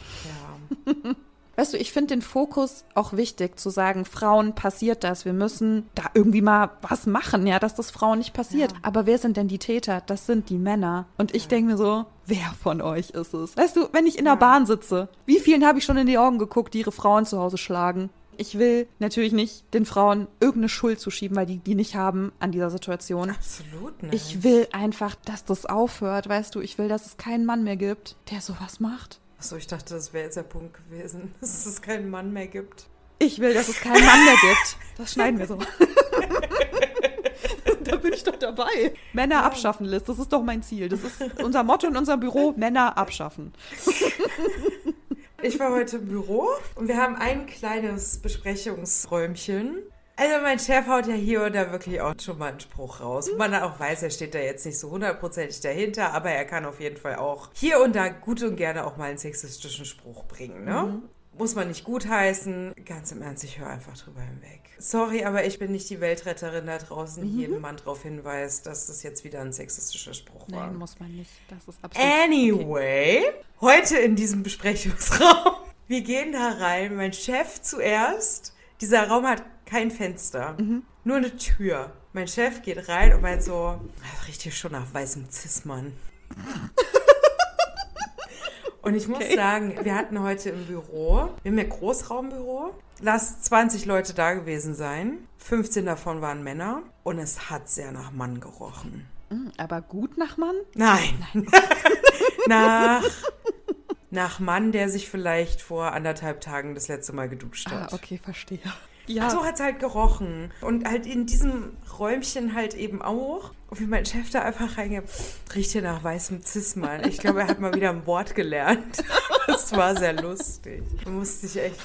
Ja. <laughs> Weißt du, ich finde den Fokus auch wichtig, zu sagen, Frauen passiert das. Wir müssen da irgendwie mal was machen, ja, dass das Frauen nicht passiert. Ja. Aber wer sind denn die Täter? Das sind die Männer. Und ich ja. denke mir so, wer von euch ist es? Weißt du, wenn ich in der Bahn sitze, wie vielen habe ich schon in die Augen geguckt, die ihre Frauen zu Hause schlagen? Ich will natürlich nicht den Frauen irgendeine Schuld zuschieben, weil die die nicht haben an dieser Situation. Absolut nicht. Ich will einfach, dass das aufhört, weißt du. Ich will, dass es keinen Mann mehr gibt, der sowas macht. Achso, ich dachte, das wäre jetzt der Punkt gewesen, <laughs> dass es keinen Mann mehr gibt. Ich will, dass es keinen Mann mehr gibt. <laughs> Das schneiden wir so. <laughs> da bin ich doch dabei. Männer abschaffen, Liz. Das ist doch mein Ziel. Das ist unser Motto in unserem Büro: Männer abschaffen. Ich war heute im Büro und wir haben ein kleines Besprechungsräumchen. Also mein Chef haut ja hier und da wirklich auch schon mal einen Spruch raus. Man auch weiß, er steht da jetzt nicht so hundertprozentig dahinter, aber er kann auf jeden Fall auch hier und da gut und gerne auch mal einen sexistischen Spruch bringen. Ne? Mhm muss man nicht gutheißen. Ganz im Ernst, ich höre einfach drüber hinweg. Sorry, aber ich bin nicht die Weltretterin da draußen, die mhm. jeden Mann darauf hinweist, dass das jetzt wieder ein sexistischer Spruch war. Nein, muss man nicht. Das ist absolut Anyway, okay. heute in diesem Besprechungsraum. <laughs> Wir gehen da rein, mein Chef zuerst. Dieser Raum hat kein Fenster, mhm. nur eine Tür. Mein Chef geht rein und meint so, riecht hier schon nach weißem Zismann. <laughs> Und ich muss okay. sagen, wir hatten heute im Büro, wir haben ja Großraumbüro, lass 20 Leute da gewesen sein. 15 davon waren Männer und es hat sehr nach Mann gerochen. Hm, aber gut nach Mann? Nein. Nein. <laughs> nach, <laughs> nach Mann, der sich vielleicht vor anderthalb Tagen das letzte Mal geduscht hat. Ah, okay, verstehe. Ja. So hat es halt gerochen. Und halt in diesem Räumchen halt eben auch. Und wie mein Chef da einfach reingeht, riecht hier nach weißem Zismann. Ich glaube, er hat mal wieder ein Wort gelernt. <laughs> Das war sehr lustig. Da musste ich echt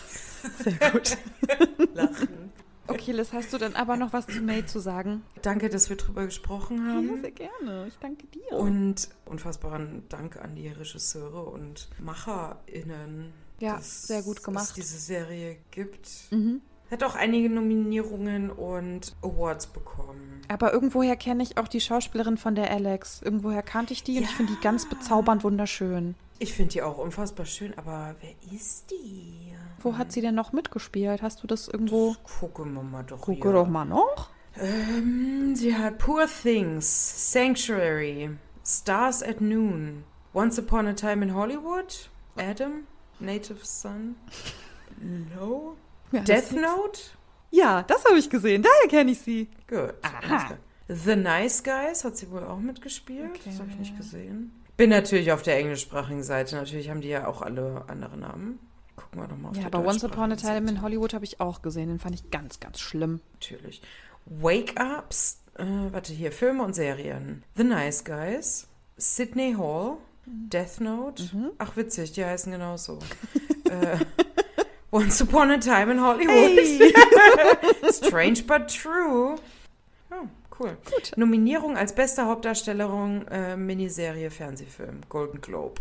Sehr gut. <laughs> lachen. Okay, Liz, hast du dann aber noch was zu May zu sagen? Danke, dass wir drüber gesprochen Ja, haben. sehr gerne. Ich danke dir. Und unfassbaren Dank an die Regisseure und MacherInnen. Ja, dass sehr gut gemacht. es diese Serie gibt. mhm. Hat auch einige Nominierungen und Awards bekommen. Aber irgendwoher kenne ich auch die Schauspielerin von der Alex. Irgendwoher kannte ich die und ich Ja. finde die ganz bezaubernd wunderschön. Ich finde die auch unfassbar schön, aber wer ist die? Wo hat sie denn noch mitgespielt? Hast du das irgendwo? Gucken wir mal doch Gucke hier. doch mal noch. Ähm, sie hat Poor Things, Sanctuary, Stars at Noon, Once Upon a Time in Hollywood, Adam, Native Son, Low, Ja, Death Note. Ja, das habe ich gesehen. Daher kenne ich sie. Gut. Aha. The Nice Guys hat sie wohl auch mitgespielt. Okay. Das habe ich nicht gesehen. Bin natürlich auf der englischsprachigen Seite. Natürlich haben die ja auch alle andere Namen. Gucken wir doch mal auf Ja, aber Once Upon a Time in. Hollywood habe ich auch gesehen. Den fand ich ganz, ganz schlimm. Natürlich. Wake Ups. Äh, warte hier. Filme und Serien. The Nice Guys. Sydney Hall. Death Note. Mhm. Ach, witzig. Die heißen genauso. <laughs> äh, Once Upon a Time in Hollywood. Hey. <laughs> Strange but true. Oh, cool. Gut. Nominierung als beste Hauptdarstellerin äh, Miniserie Fernsehfilm Golden Globe.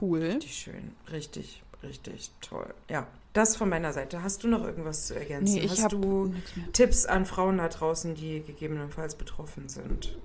Cool. Richtig schön. Richtig, richtig toll. Ja, das von meiner Seite. Hast du noch irgendwas zu ergänzen? Nee, ich Hast habe du. Tipps an Frauen da draußen, die gegebenenfalls betroffen sind?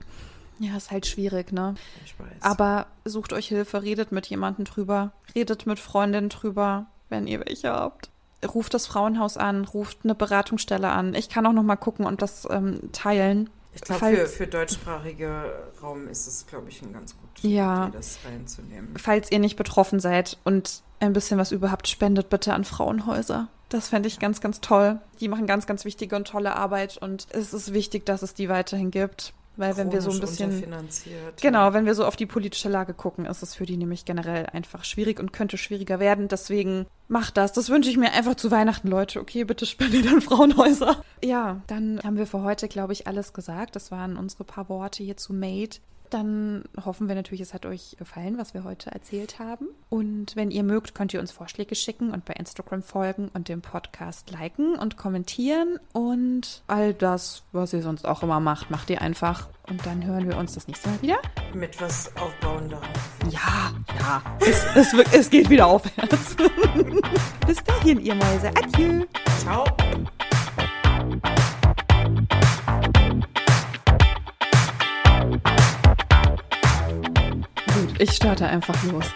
Ja, ist halt schwierig, ne? Ich weiß. Aber sucht euch Hilfe, redet mit jemandem drüber, redet mit Freundinnen drüber, wenn ihr welche habt. Ruft das Frauenhaus an, ruft eine Beratungsstelle an. Ich kann auch noch mal gucken und das ähm, teilen. ich glaube, falls- für, für deutschsprachige Raum ist es, glaube ich, ein ganz gut, Ja. Idee, das reinzunehmen. Falls ihr nicht betroffen seid und ein bisschen was überhaupt spendet, bitte an Frauenhäuser. Das fände ich ganz, ganz toll. Die machen ganz, ganz wichtige und tolle Arbeit und es ist wichtig, dass es die weiterhin gibt. Weil wenn wir so ein bisschen. Genau, wenn wir so auf die politische Lage gucken, ist es für die nämlich generell einfach schwierig und könnte schwieriger werden. Deswegen macht das. Das wünsche ich mir einfach zu Weihnachten, Leute. Okay, bitte spendet an <laughs> Frauenhäuser. Ja, dann haben wir für heute, glaube ich, alles gesagt. Das waren unsere paar Worte hier zu Made. Dann hoffen wir natürlich, es hat euch gefallen, was wir heute erzählt haben. Und wenn ihr mögt, könnt ihr uns Vorschläge schicken und bei Instagram folgen und den Podcast liken und kommentieren. Und all das, was ihr sonst auch immer macht, macht ihr einfach. Und dann hören wir uns das nächste Mal wieder. Mit was aufbauender. Ja, ja. Es, es, es geht wieder aufwärts. <laughs> Bis dahin, ihr Mäuse. Adieu. Ciao. Ich starte einfach los. <laughs>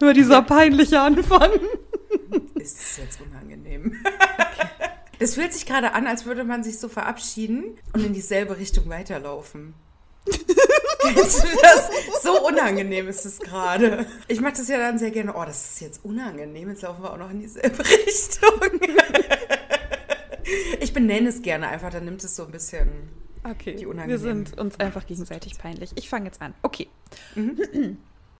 Nur dieser peinliche Anfang. Ist es jetzt unangenehm? <laughs> Das fühlt sich gerade an, als würde man sich so verabschieden und in dieselbe Richtung weiterlaufen. Das? So unangenehm ist es gerade. Ich mache das ja dann sehr gerne. Oh, das ist jetzt unangenehm. Jetzt laufen wir auch noch in dieselbe <laughs> Richtung. Ich benenne es gerne einfach, dann nimmt es so ein bisschen. Okay, Die wir sind uns einfach gegenseitig peinlich. Ich fange jetzt an. Okay. Mhm.